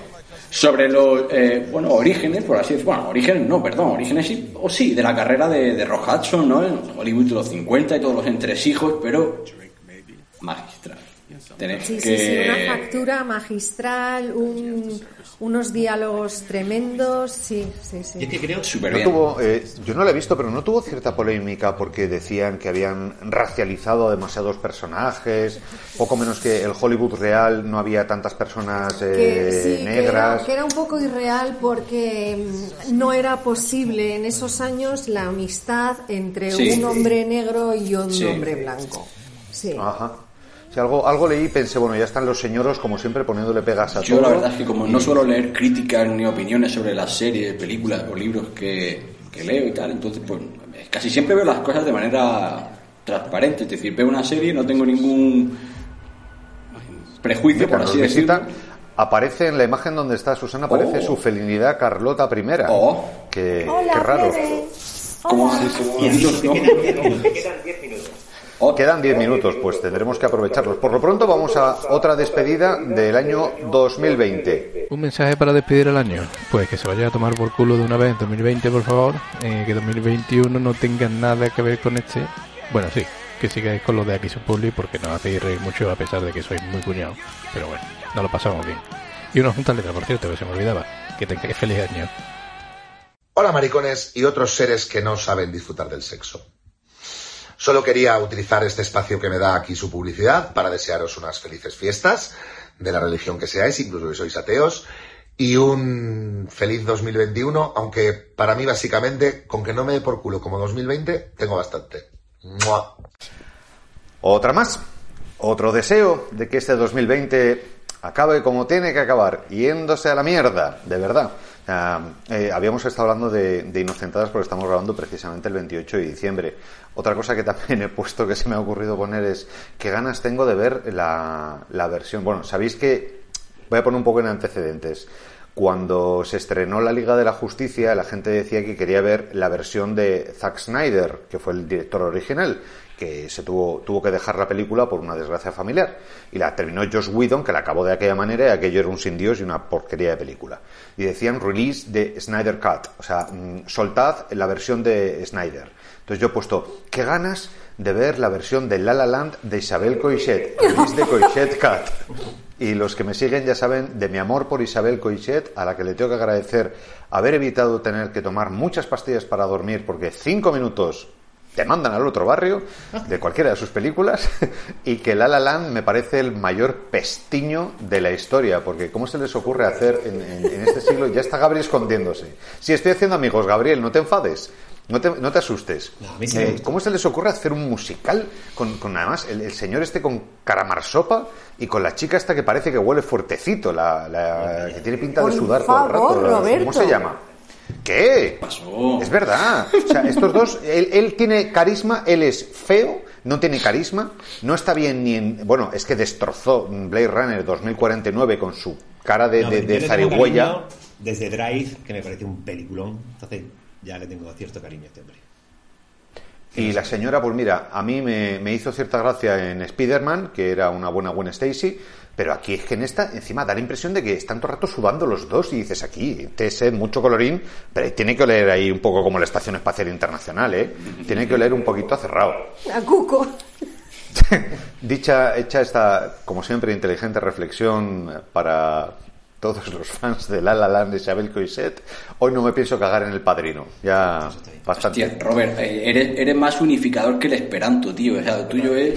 sobre los eh, bueno orígenes por así decirlo bueno orígenes no perdón orígenes sí o sí de la carrera de, de Rock Hudson no en Hollywood de los 50 y todos los entresijos pero magistral Tenéis Sí, que sí, sí, una factura magistral, un- unos diálogos tremendos, sí, sí, sí. Y es que creo súper No bien tuvo, eh, yo no la he visto, pero no tuvo cierta polémica porque decían que habían racializado a demasiados personajes, poco menos que el Hollywood real no había tantas personas eh, que, sí, que era, negras. que era un poco irreal porque mm, no era posible en esos años la amistad entre Sí. un hombre negro y un Sí. hombre blanco. Sí. Ajá. Si algo, algo leí y pensé, bueno, ya están los señoros, como siempre, poniéndole pegas a yo todo. la verdad es que como no suelo leer críticas ni opiniones sobre las series películas o libros que, que leo y tal entonces pues casi siempre veo las cosas de manera transparente es decir veo una serie y no tengo ningún prejuicio por así decirlo aparece en la imagen donde está Susana, aparece Oh. su felinidad Carlota I. Oh. Que, qué raro. ¿no? Que quedan- que quedan 10 minutos. Oh, Quedan 10 minutos, pues tendremos que aprovecharlos. Por lo pronto vamos a otra despedida del año 2020. Un mensaje para despedir el año. Pues que se vaya a tomar por culo de una vez en 2020, por favor. Eh, que 2021 no tenga nada que ver con este. Bueno, sí, que sigáis con lo de aquí su publi porque nos hacéis reír mucho a pesar de que sois muy cuñados. Pero bueno, nos lo pasamos bien. Y una junta letra, por cierto, que se me olvidaba. Que tengáis feliz año. Hola maricones y otros seres que no saben disfrutar del sexo. Solo quería utilizar este espacio que me da aquí su publicidad para desearos unas felices fiestas, de la religión que seáis, incluso que sois ateos, y un feliz 2021, aunque para mí básicamente, con que no me dé por culo como 2020, tengo bastante. ¡Mua! Otra más. Otro deseo de que este 2020 acabe como tiene que acabar, yéndose a la mierda, de verdad. Ah, eh, habíamos estado hablando de, de Inocentadas porque estamos grabando precisamente el 28 de diciembre. Otra cosa que también he puesto que se me ha ocurrido poner es qué ganas tengo de ver la, la versión. Bueno, sabéis que voy a poner un poco en antecedentes. Cuando se estrenó la Liga de la Justicia, la gente decía que quería ver la versión de Zack Snyder, que fue el director original, que se tuvo, tuvo que dejar la película por una desgracia familiar. Y la terminó Josh Whedon, que la acabó de aquella manera, y aquello era un sin Dios y una porquería de película. Y decían release de Snyder Cut, o sea, mm, soltad la versión de Snyder. Entonces yo he puesto, qué ganas de ver la versión de La La Land de Isabel Coixet, release de Coixet Cut. Y los que me siguen ya saben de mi amor por Isabel Coixet, a la que le tengo que agradecer haber evitado tener que tomar muchas pastillas para dormir, porque cinco minutos te mandan al otro barrio de cualquiera de sus películas y que La La Land me parece el mayor pestiño de la historia porque cómo se les ocurre hacer en, en- en este siglo ya está Gabriel escondiéndose si estoy haciendo amigos Gabriel no te enfades no te, no te asustes No, sí Eh. ¿Cómo se les ocurre hacer un musical con, con además el, el señor este con caramarsopa y con la chica esta que parece que huele fuertecito, la, la- que tiene pinta de sudar todo el rato? ¿Cómo Roberto. se llama? ¿Qué? pasó? Es verdad. O sea, estos dos, él, él tiene carisma, él es feo, no tiene carisma, no está bien ni en... Bueno, es que destrozó Blade Runner 2049 con su cara de, No, de, zarigüeya. Desde Drive, que me parece un peliculón. Entonces ya le tengo cierto cariño a este hombre. Y la señora, pues mira, a mí me, me hizo cierta gracia en Spider-Man, que era una buena Gwen Stacy, pero aquí es que en esta, encima da la impresión de que están todo el rato sudando los dos y dices aquí, TS, mucho colorín, pero tiene que oler ahí un poco como la Estación Espacial Internacional, ¿eh? Tiene que oler un poquito a cerrado. A Cuco. Dicha, hecha esta, como siempre, inteligente reflexión para todos los fans de La La Land de Isabel Coixet, hoy no me pienso cagar en el padrino. Ya bastante. Hostia, Robert, eh, eres, eres más unificador que el esperanto, tío. O sea, lo tuyo es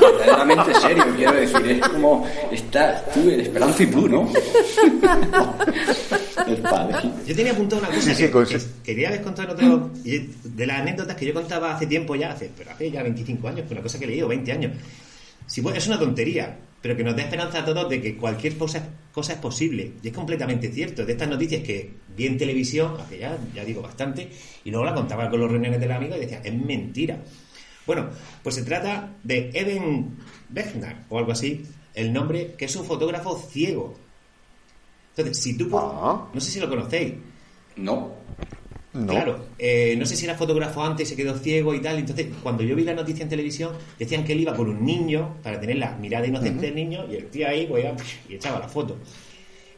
verdaderamente serio, quiero decir. Es como, está tú, el esperanto y tú, ¿no? el padre. Yo tenía apuntado una cosa Sí, sí, que, quería en otro. De las anécdotas que yo contaba hace tiempo ya, hace, pero hace ya 25 años, que una cosa que he leído, 20 años. Si, bueno, es una tontería, pero que nos da esperanza a todos de que cualquier cosa, cosa es posible. Y es completamente cierto. De estas noticias que vi en televisión, hace ya, ya digo, bastante, y luego la contaba con los reuniones del amigo y decía, es mentira. Bueno, pues se trata de Eben Wegner, o algo así, el nombre, que es un fotógrafo ciego. Entonces, si tú... Ah. No sé si lo conocéis. No. No. Claro, eh, no sé si era fotógrafo antes y se quedó ciego y tal. Entonces, cuando yo vi la noticia en televisión, decían que él iba con un niño para tener la mirada inocente del niño y el tío ahí pues, iba, y echaba la foto.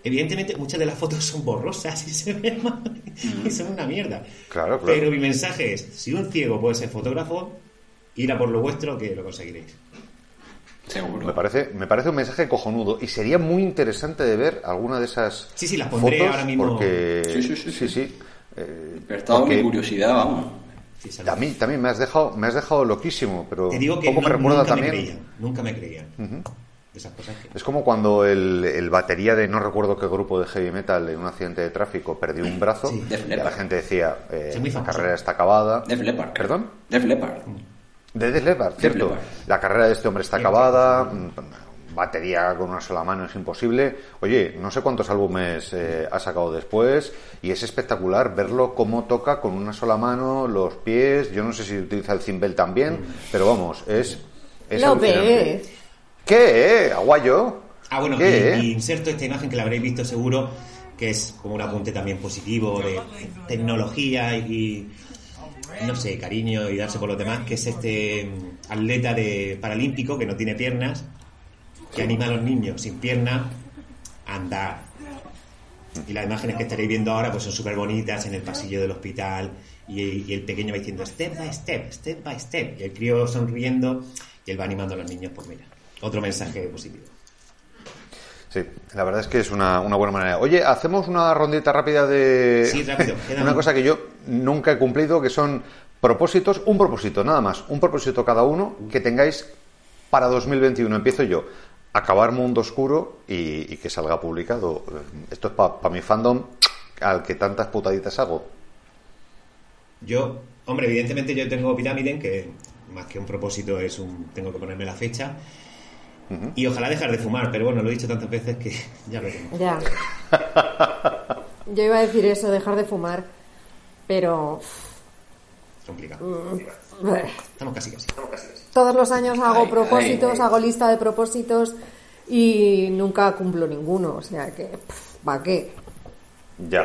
Evidentemente, muchas de las fotos son borrosas y se ven mal y son una mierda. Claro, claro. Pero mi mensaje es: si un ciego puede ser fotógrafo, ir a por lo vuestro que lo conseguiréis. Seguro. Me parece, me parece un mensaje cojonudo y sería muy interesante de ver alguna de esas Sí, sí, las pondré fotos ahora mismo. porque Sí, sí, sí, sí, sí. sí. Eh, Despertado porque mi curiosidad, vamos. Sí, mí también me has dejado me has dejado loquísimo, pero Te digo que poco no- me recuerda nunca también me creían. Nunca me creían. De esas cosas que. Es como cuando el, el batería de no recuerdo qué grupo de heavy metal en un accidente de tráfico perdió un brazo Sí. Y la gente decía eh, la carrera está acabada. Def Leppard. ¿Perdón? Def Leppard. De Def Leppard, cierto. Leppard. La carrera de este hombre está acabada. Batería con una sola mano es imposible. Oye, no sé cuántos álbumes eh, ha sacado después y es espectacular verlo cómo toca con una sola mano, los pies. Yo no sé si utiliza el cimbel también, pero vamos, es. es ves. ¿Qué? ¿Aguayo? Ah, bueno, ¿Qué? y, y inserto esta imagen que la habréis visto seguro, que es como un apunte también positivo de tecnología y, no sé, cariño y darse por los demás, que es este mm, atleta de paralímpico que no tiene piernas, que anima a los niños sin piernas a andar. Y las imágenes que estaréis viendo ahora pues son súper bonitas en el pasillo del hospital y, y el pequeño va diciendo step by step, step by step, y el crío sonriendo y él va animando a los niños, pues mira, otro mensaje positivo. Sí, la verdad es que es una, una buena manera. Oye, hacemos una rondita rápida de Sí, rápido, una cosa que yo nunca he cumplido, que son propósitos, un propósito, nada más, un propósito cada uno que tengáis para 2021. Empiezo yo. Acabar Mundo Oscuro y, y que salga publicado. Esto es para mi fandom al que tantas putaditas hago. Yo, hombre, evidentemente yo tengo Pyramiden, que más que un propósito es un... tengo que ponerme la fecha. Y ojalá dejar de fumar, pero bueno, lo he dicho tantas veces que ya lo tengo. Ya. Yo iba a decir eso, dejar de fumar. Pero. Complicado. bueno, Estamos casi casi. Todos los años hago Ay, propósitos, ay, ay. hago lista de propósitos y nunca cumplo ninguno. O sea que. ¿Para qué? Ya.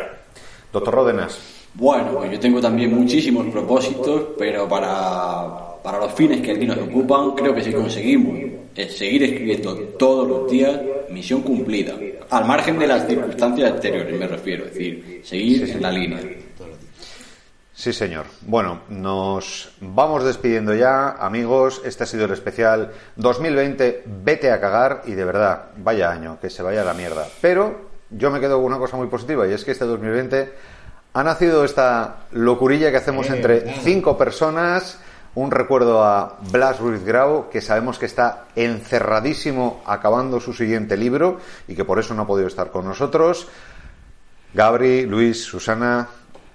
Doctor Ródenas. Bueno, pues yo tengo también muchísimos propósitos, pero para, para los fines que aquí nos ocupan, creo que si conseguimos es seguir escribiendo todos los días, misión cumplida. Al margen de las circunstancias exteriores, me refiero, es decir, seguir en la línea. Sí, señor. Bueno, nos vamos despidiendo ya, amigos. Este ha sido el especial 2020. Vete a cagar y de verdad, vaya año, que se vaya a la mierda. Pero yo me quedo con una cosa muy positiva y es que este 2020 ha nacido esta locurilla que hacemos entre cinco personas. Un recuerdo a Blas Ruiz Grau, que sabemos que está encerradísimo acabando su siguiente libro y que por eso no ha podido estar con nosotros. Gabri, Luis, Susana,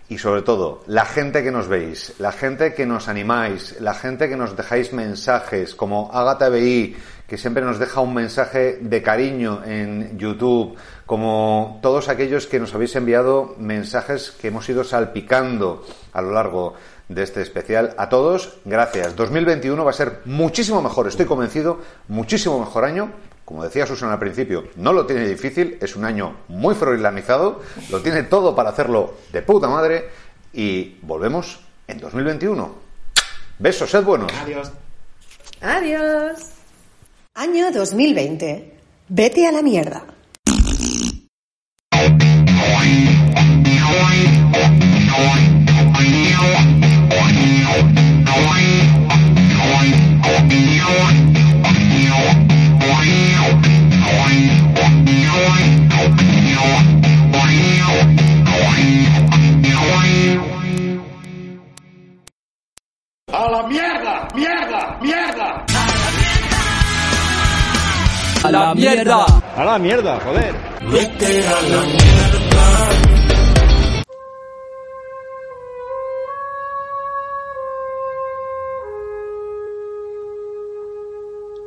y sobre todo, la gente que nos veis, la gente que nos animáis, la gente que nos dejáis mensajes, como Agata BI, que siempre nos deja un mensaje de cariño en YouTube, como todos aquellos que nos habéis enviado mensajes que hemos ido salpicando a lo largo de este especial. A todos, gracias. 2021 va a ser muchísimo mejor, estoy convencido, muchísimo mejor año. Como decía Susana al principio, no lo tiene difícil, es un año muy froilanizado, lo tiene todo para hacerlo de puta madre y volvemos en 2021. Besos, sed buenos. Adiós. Adiós. Año 2020. Vete a la mierda. La mierda, joder. Vete a la mierda.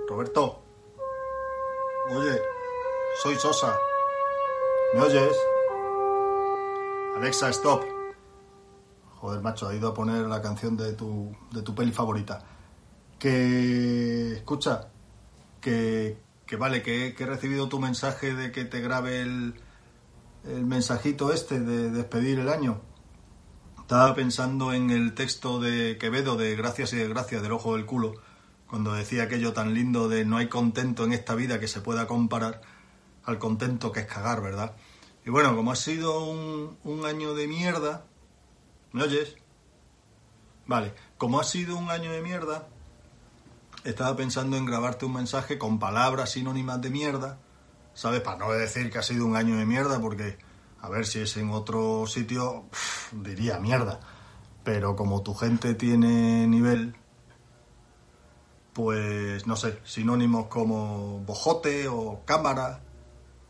Roberto. Oye, soy Sosa. ¿Me oyes? Alexa, stop. Joder, macho, ha ido a poner la canción de tu, de tu peli favorita. Que... Escucha, que, que vale, que, he recibido tu mensaje de que te grabe el, el mensajito este de despedir el año. Estaba pensando en el texto de Quevedo de Gracias y Desgracias del Ojo del Culo, cuando decía aquello tan lindo de no hay contento en esta vida que se pueda comparar al contento que es cagar, ¿verdad? Y bueno, como ha sido un, un año de mierda, ¿me oyes? Vale, como ha sido un año de mierda, estaba pensando en grabarte un mensaje con palabras sinónimas de mierda, ¿sabes? Para no decir que ha sido un año de mierda, porque a ver si es en otro sitio, diría mierda. Pero como tu gente tiene nivel, pues no sé, sinónimos como bojote o cámara,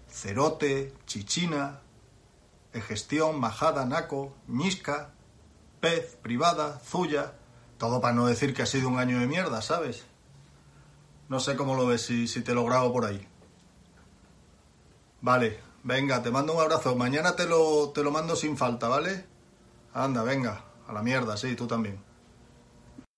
cerote, chichina, gestión, majada, naco, ñisca, pez, privada, zuya, todo para no decir que ha sido un año de mierda, ¿sabes? No sé cómo lo ves, si, si te lo grabo por ahí. Vale, venga, te mando un abrazo. Mañana te lo, te lo mando sin falta, ¿vale? Anda, venga, a la mierda, sí, tú también.